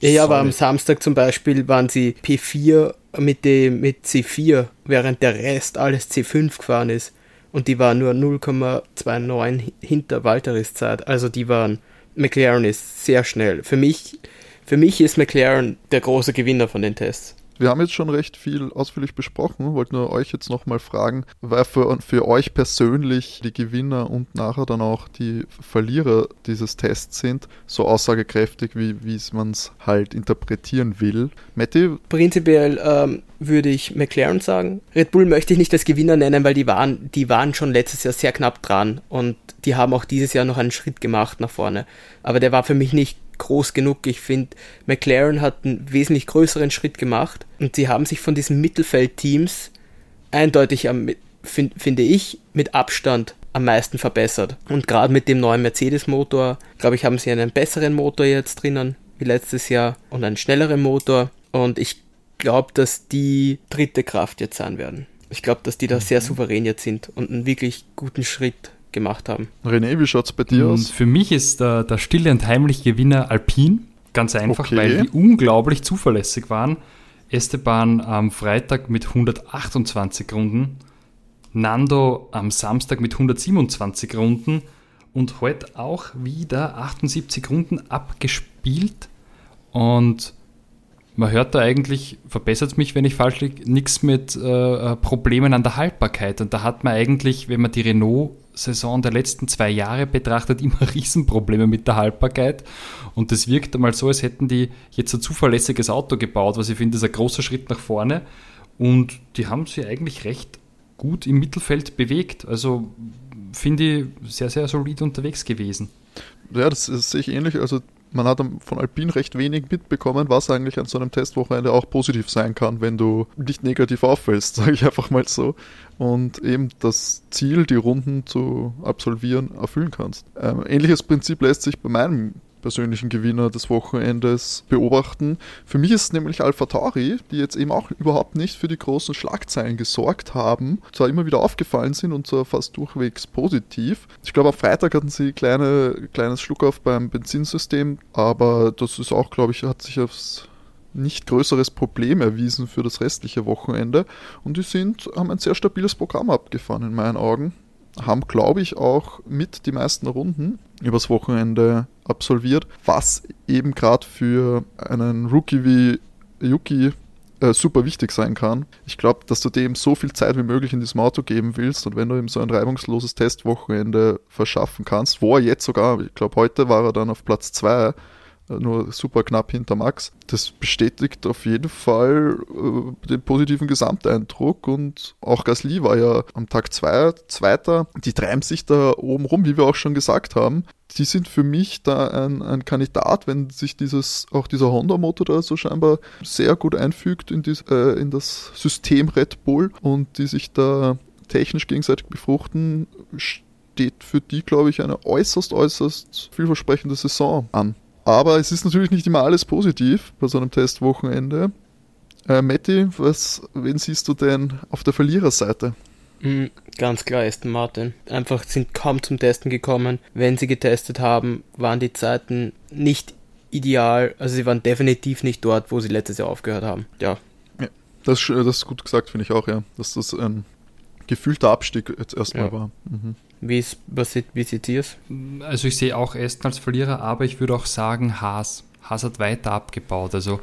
Speaker 3: Ja, ja, aber am Samstag zum Beispiel waren sie P4 mit, dem, mit C4, während der Rest alles C5 gefahren ist. Und die waren nur 0,29 hinter Walteris Zeit. Also die waren, McLaren ist sehr schnell. Für mich, für mich ist McLaren der große Gewinner von den Tests
Speaker 1: wir haben jetzt schon recht viel ausführlich besprochen. Wollte nur euch jetzt nochmal fragen, wer für, für euch persönlich die Gewinner und nachher dann auch die Verlierer dieses Tests sind, so aussagekräftig, wie, man es halt interpretieren will. Matti?
Speaker 3: Prinzipiell ähm, würde ich McLaren sagen. Red Bull möchte ich nicht als Gewinner nennen, weil die waren, die waren schon letztes Jahr sehr knapp dran und die haben auch dieses Jahr noch einen Schritt gemacht nach vorne. Aber der war für mich nicht groß genug. Ich finde, McLaren hat einen wesentlich größeren Schritt gemacht und sie haben sich von diesen Mittelfeldteams eindeutig, am, find, finde ich, mit Abstand am meisten verbessert. Und gerade mit dem neuen Mercedes-Motor, glaube ich, haben sie einen besseren Motor jetzt drinnen wie letztes Jahr und einen schnelleren Motor. Und ich glaube, dass die dritte Kraft jetzt sein werden. Ich glaube, dass die da sehr mhm. souverän jetzt sind und einen wirklich guten Schritt gemacht haben.
Speaker 1: René, wie schaut es bei dir und aus?
Speaker 2: Für mich ist der, der stille und heimliche Gewinner Alpin. Ganz einfach, okay. weil die unglaublich zuverlässig waren. Esteban am Freitag mit 128 Runden, Nando am Samstag mit 127 Runden und heute auch wieder 78 Runden abgespielt. Und man hört da eigentlich, verbessert es mich, wenn ich falsch liege, nichts mit äh, Problemen an der Haltbarkeit. Und da hat man eigentlich, wenn man die Renault Saison der letzten zwei Jahre betrachtet immer Riesenprobleme mit der Haltbarkeit. Und das wirkt einmal so, als hätten die jetzt ein zuverlässiges Auto gebaut, was ich finde, ist ein großer Schritt nach vorne. Und die haben sich eigentlich recht gut im Mittelfeld bewegt. Also finde ich sehr, sehr solid unterwegs gewesen.
Speaker 1: Ja, das, das sehe ich ähnlich. Also man hat von Alpine recht wenig mitbekommen, was eigentlich an so einem Testwochenende auch positiv sein kann, wenn du nicht negativ auffällst, sage ich einfach mal so. Und eben das Ziel, die Runden zu absolvieren, erfüllen kannst. Ähm, ähnliches Prinzip lässt sich bei meinem persönlichen Gewinner des Wochenendes beobachten. Für mich ist es nämlich Alpha Tauri, die jetzt eben auch überhaupt nicht für die großen Schlagzeilen gesorgt haben, zwar immer wieder aufgefallen sind und zwar fast durchwegs positiv. Ich glaube, am Freitag hatten sie kleine, kleines Schluck auf beim Benzinsystem, aber das ist auch, glaube ich, hat sich aufs nicht größeres Problem erwiesen für das restliche Wochenende und die sind, haben ein sehr stabiles Programm abgefahren in meinen Augen haben, glaube ich, auch mit die meisten Runden übers Wochenende absolviert, was eben gerade für einen Rookie wie Yuki äh, super wichtig sein kann. Ich glaube, dass du dem so viel Zeit wie möglich in diesem Auto geben willst und wenn du ihm so ein reibungsloses Testwochenende verschaffen kannst, wo er jetzt sogar, ich glaube, heute war er dann auf Platz 2 nur super knapp hinter Max. Das bestätigt auf jeden Fall äh, den positiven Gesamteindruck und auch Gasly war ja am Tag zwei, Zweiter. Die treiben sich da oben rum, wie wir auch schon gesagt haben. Die sind für mich da ein, ein Kandidat, wenn sich dieses, auch dieser Honda-Motor da so scheinbar sehr gut einfügt in, dies, äh, in das System Red Bull und die sich da technisch gegenseitig befruchten, steht für die, glaube ich, eine äußerst, äußerst vielversprechende Saison an. Aber es ist natürlich nicht immer alles positiv bei so einem Testwochenende. Äh, Matti, was, wen siehst du denn auf der Verliererseite?
Speaker 3: Mm, ganz klar Aston Martin. Einfach sind kaum zum Testen gekommen. Wenn sie getestet haben, waren die Zeiten nicht ideal. Also sie waren definitiv nicht dort, wo sie letztes Jahr aufgehört haben. Ja.
Speaker 1: ja das, das ist gut gesagt, finde ich auch, ja. Dass das ein gefühlter Abstieg jetzt erstmal ja. war. Mhm.
Speaker 3: Wie, seht ihr es?
Speaker 2: Also ich sehe auch Aston als Verlierer, aber ich würde auch sagen Haas. Haas hat weiter abgebaut. Also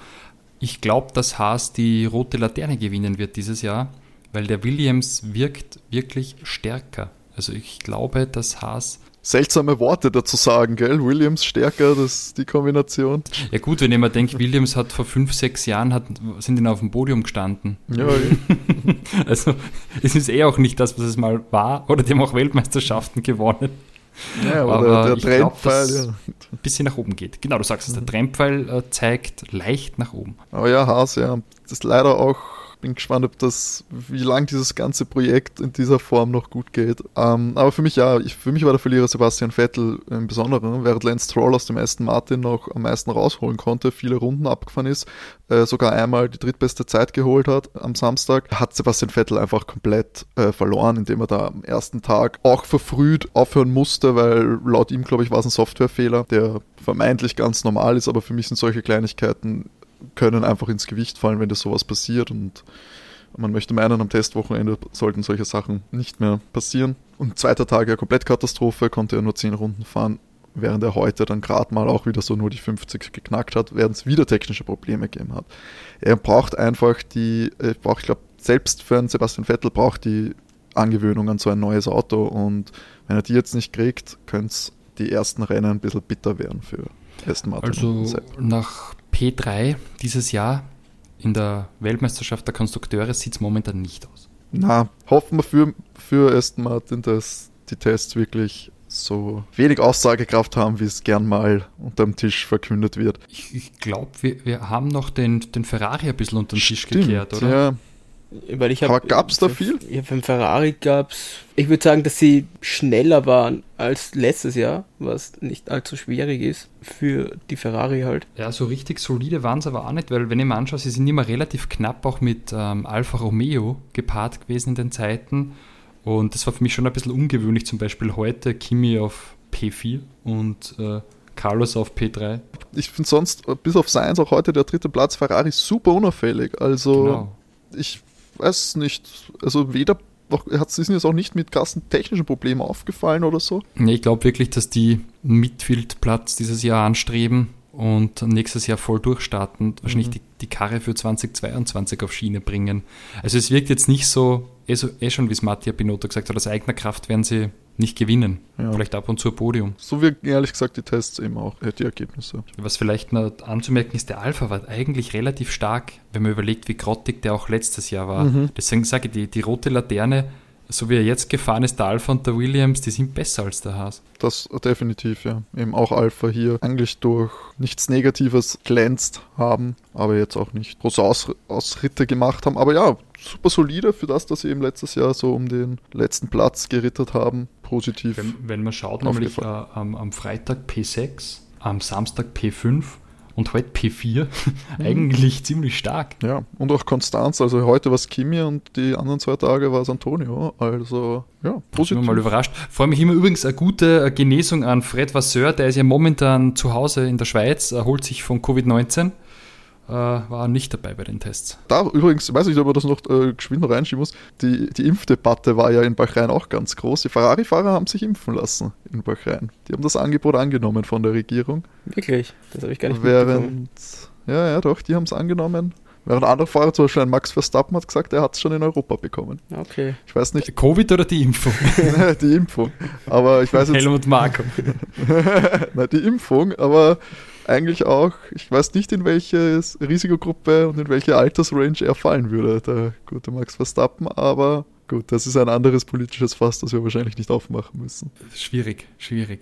Speaker 2: ich glaube, dass Haas die rote Laterne gewinnen wird dieses Jahr, weil der Williams wirkt wirklich stärker. Also ich glaube, dass Haas
Speaker 1: seltsame Worte dazu sagen, gell? Williams stärker, das die Kombination.
Speaker 2: Ja gut, wenn ich mir denke, Williams hat vor fünf, sechs Jahren hat, sind ihn auf dem Podium gestanden. Ja, ja. also es ist eh auch nicht das, was es mal war, oder die haben auch Weltmeisterschaften gewonnen. Ja, aber, aber der Trendpfeil ja. ein bisschen nach oben geht. Genau, du sagst es, der Trendpfeil äh, zeigt leicht nach oben.
Speaker 1: Aber ja, Haas, ja, das ist leider auch bin gespannt, ob das, wie lang dieses ganze Projekt in dieser Form noch gut geht. Ähm, aber für mich ja, ich, für mich war der Verlierer Sebastian Vettel im Besonderen, während Lance Stroll aus dem ersten Martin noch am meisten rausholen konnte, viele Runden abgefahren ist, äh, sogar einmal die drittbeste Zeit geholt hat am Samstag, hat Sebastian Vettel einfach komplett äh, verloren, indem er da am ersten Tag auch verfrüht aufhören musste, weil laut ihm, glaube ich, war es ein Softwarefehler, der vermeintlich ganz normal ist, aber für mich sind solche Kleinigkeiten können einfach ins Gewicht fallen, wenn das sowas passiert und man möchte meinen, am Testwochenende sollten solche Sachen nicht mehr passieren. Und zweiter Tag ja komplett Katastrophe, konnte er nur 10 Runden fahren, während er heute dann gerade mal auch wieder so nur die 50 geknackt hat, während es wieder technische Probleme gegeben hat. Er braucht einfach die, er braucht, ich glaube, selbst für einen Sebastian Vettel braucht die Angewöhnung an so ein neues Auto und wenn er die jetzt nicht kriegt, könnte es die ersten Rennen ein bisschen bitter werden für Aston Martin.
Speaker 2: Also nach P3 dieses Jahr in der Weltmeisterschaft der Konstrukteure sieht es momentan nicht aus.
Speaker 1: Na, hoffen wir für, für Aston Martin, dass die Tests wirklich so wenig Aussagekraft haben, wie es gern mal unterm Tisch verkündet wird.
Speaker 2: Ich, ich glaube, wir, wir haben noch den, den Ferrari ein bisschen unter den Tisch gekehrt, oder?
Speaker 1: Ja, weil ich hab, Aber gab es da viel?
Speaker 3: Ja, beim Ferrari gab es. Ich würde sagen, dass sie schneller waren als letztes Jahr, was nicht allzu schwierig ist für die Ferrari halt.
Speaker 2: Ja, so richtig solide waren sie aber auch nicht, weil wenn ich mir anschaue, sie sind immer relativ knapp auch mit ähm, Alfa Romeo gepaart gewesen in den Zeiten. Und das war für mich schon ein bisschen ungewöhnlich, zum Beispiel heute Kimi auf P4 und äh, Carlos auf P3.
Speaker 1: Ich finde sonst, bis auf Seins auch heute der dritte Platz Ferrari super unauffällig. Also genau. ich weiß nicht, also weder hat es jetzt auch nicht mit krassen technischen Problemen aufgefallen oder so?
Speaker 2: Nee, ich glaube wirklich, dass die Midfield-Platz dieses Jahr anstreben und nächstes Jahr voll durchstarten, und wahrscheinlich mhm. die, die Karre für 2022 auf Schiene bringen. Also es wirkt jetzt nicht so, eh, so, eh schon wie es Mattia Binotto gesagt hat, aus eigener Kraft werden sie nicht gewinnen. Ja. Vielleicht ab und zu ein Podium.
Speaker 1: So wie ehrlich gesagt die Tests eben auch, äh, die Ergebnisse.
Speaker 2: Was vielleicht noch anzumerken ist, der Alpha war eigentlich relativ stark, wenn man überlegt, wie grottig der auch letztes Jahr war. Mhm. Deswegen sage ich, die, die rote Laterne so wie er jetzt gefahren ist, der Alpha und der Williams, die sind besser als der Haas.
Speaker 1: Das definitiv, ja. Eben auch Alpha hier eigentlich durch nichts Negatives glänzt haben, aber jetzt auch nicht große Aus Ausritte gemacht haben. Aber ja, super solide für das, dass sie eben letztes Jahr so um den letzten Platz gerittert haben. Positiv.
Speaker 2: Wenn, wenn man schaut, nämlich äh, am, am, Freitag P6 am Samstag P5 und heute P4. Eigentlich ziemlich stark.
Speaker 1: Ja, und auch Konstanz. Also heute war es Kimi und die anderen zwei Tage war es Antonio. Also, ja,
Speaker 2: positiv. Ich bin mal überrascht. Freue mich immer übrigens eine gute Genesung an Fred Vasseur. Der ist ja momentan zu Hause in der Schweiz, erholt sich von Covid-19 äh, war nicht dabei bei den Tests.
Speaker 1: Da übrigens, ich weiß nicht, ob man das noch äh, geschwind noch reinschieben muss, die, die Impfdebatte war ja in Bahrain auch ganz groß. Die Ferrari-Fahrer haben sich impfen lassen in Bahrain. Die haben das Angebot angenommen von der Regierung.
Speaker 3: Wirklich? Das habe ich gar nicht
Speaker 1: Während, Ja, ja, doch, die haben es angenommen. Während andere Fahrer, zum Beispiel ein Max Verstappen, hat gesagt, er hat es schon in Europa bekommen.
Speaker 3: Okay.
Speaker 1: Ich weiß nicht.
Speaker 2: Covid oder die Impfung?
Speaker 1: die Impfung. Aber ich weiß jetzt.
Speaker 2: Helmut Marko.
Speaker 1: Nein, die Impfung, aber eigentlich auch, ich weiß nicht, in welche Risikogruppe und in welche Altersrange er fallen würde, der gute Max Verstappen, aber gut, das ist ein anderes politisches Fass, das wir wahrscheinlich nicht aufmachen müssen.
Speaker 2: Schwierig, schwierig.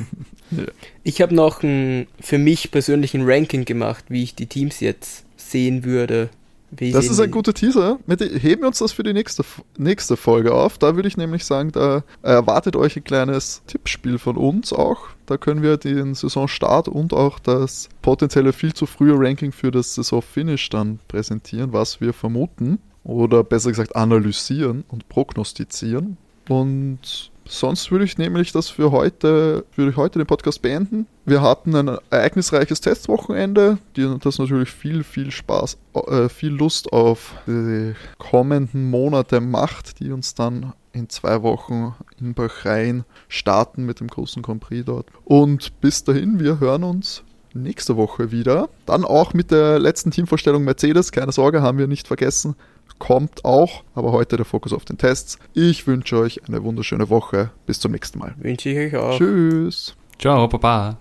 Speaker 3: ja. Ich habe noch ein, für mich persönlich ein Ranking gemacht, wie ich die Teams jetzt sehen würde
Speaker 1: das ist ein guter Teaser. Heben wir uns das für die nächste, nächste Folge auf. Da würde ich nämlich sagen, da erwartet euch ein kleines Tippspiel von uns auch. Da können wir den Saisonstart und auch das potenzielle viel zu frühe Ranking für das Saisonfinish dann präsentieren, was wir vermuten. Oder besser gesagt analysieren und prognostizieren. Und Sonst würde ich nämlich das für heute, würde ich heute den Podcast beenden. Wir hatten ein ereignisreiches Testwochenende, das natürlich viel, viel Spaß, äh, viel Lust auf die kommenden Monate macht, die uns dann in zwei Wochen in Bahrain starten mit dem großen Grand Prix dort. Und bis dahin, wir hören uns nächste Woche wieder. Dann auch mit der letzten Teamvorstellung Mercedes. Keine Sorge, haben wir nicht vergessen kommt auch, aber heute der Fokus auf den Tests. Ich wünsche euch eine wunderschöne Woche. Bis zum nächsten Mal.
Speaker 3: Wünsche ich euch auch.
Speaker 1: Tschüss.
Speaker 2: Ciao, Baba.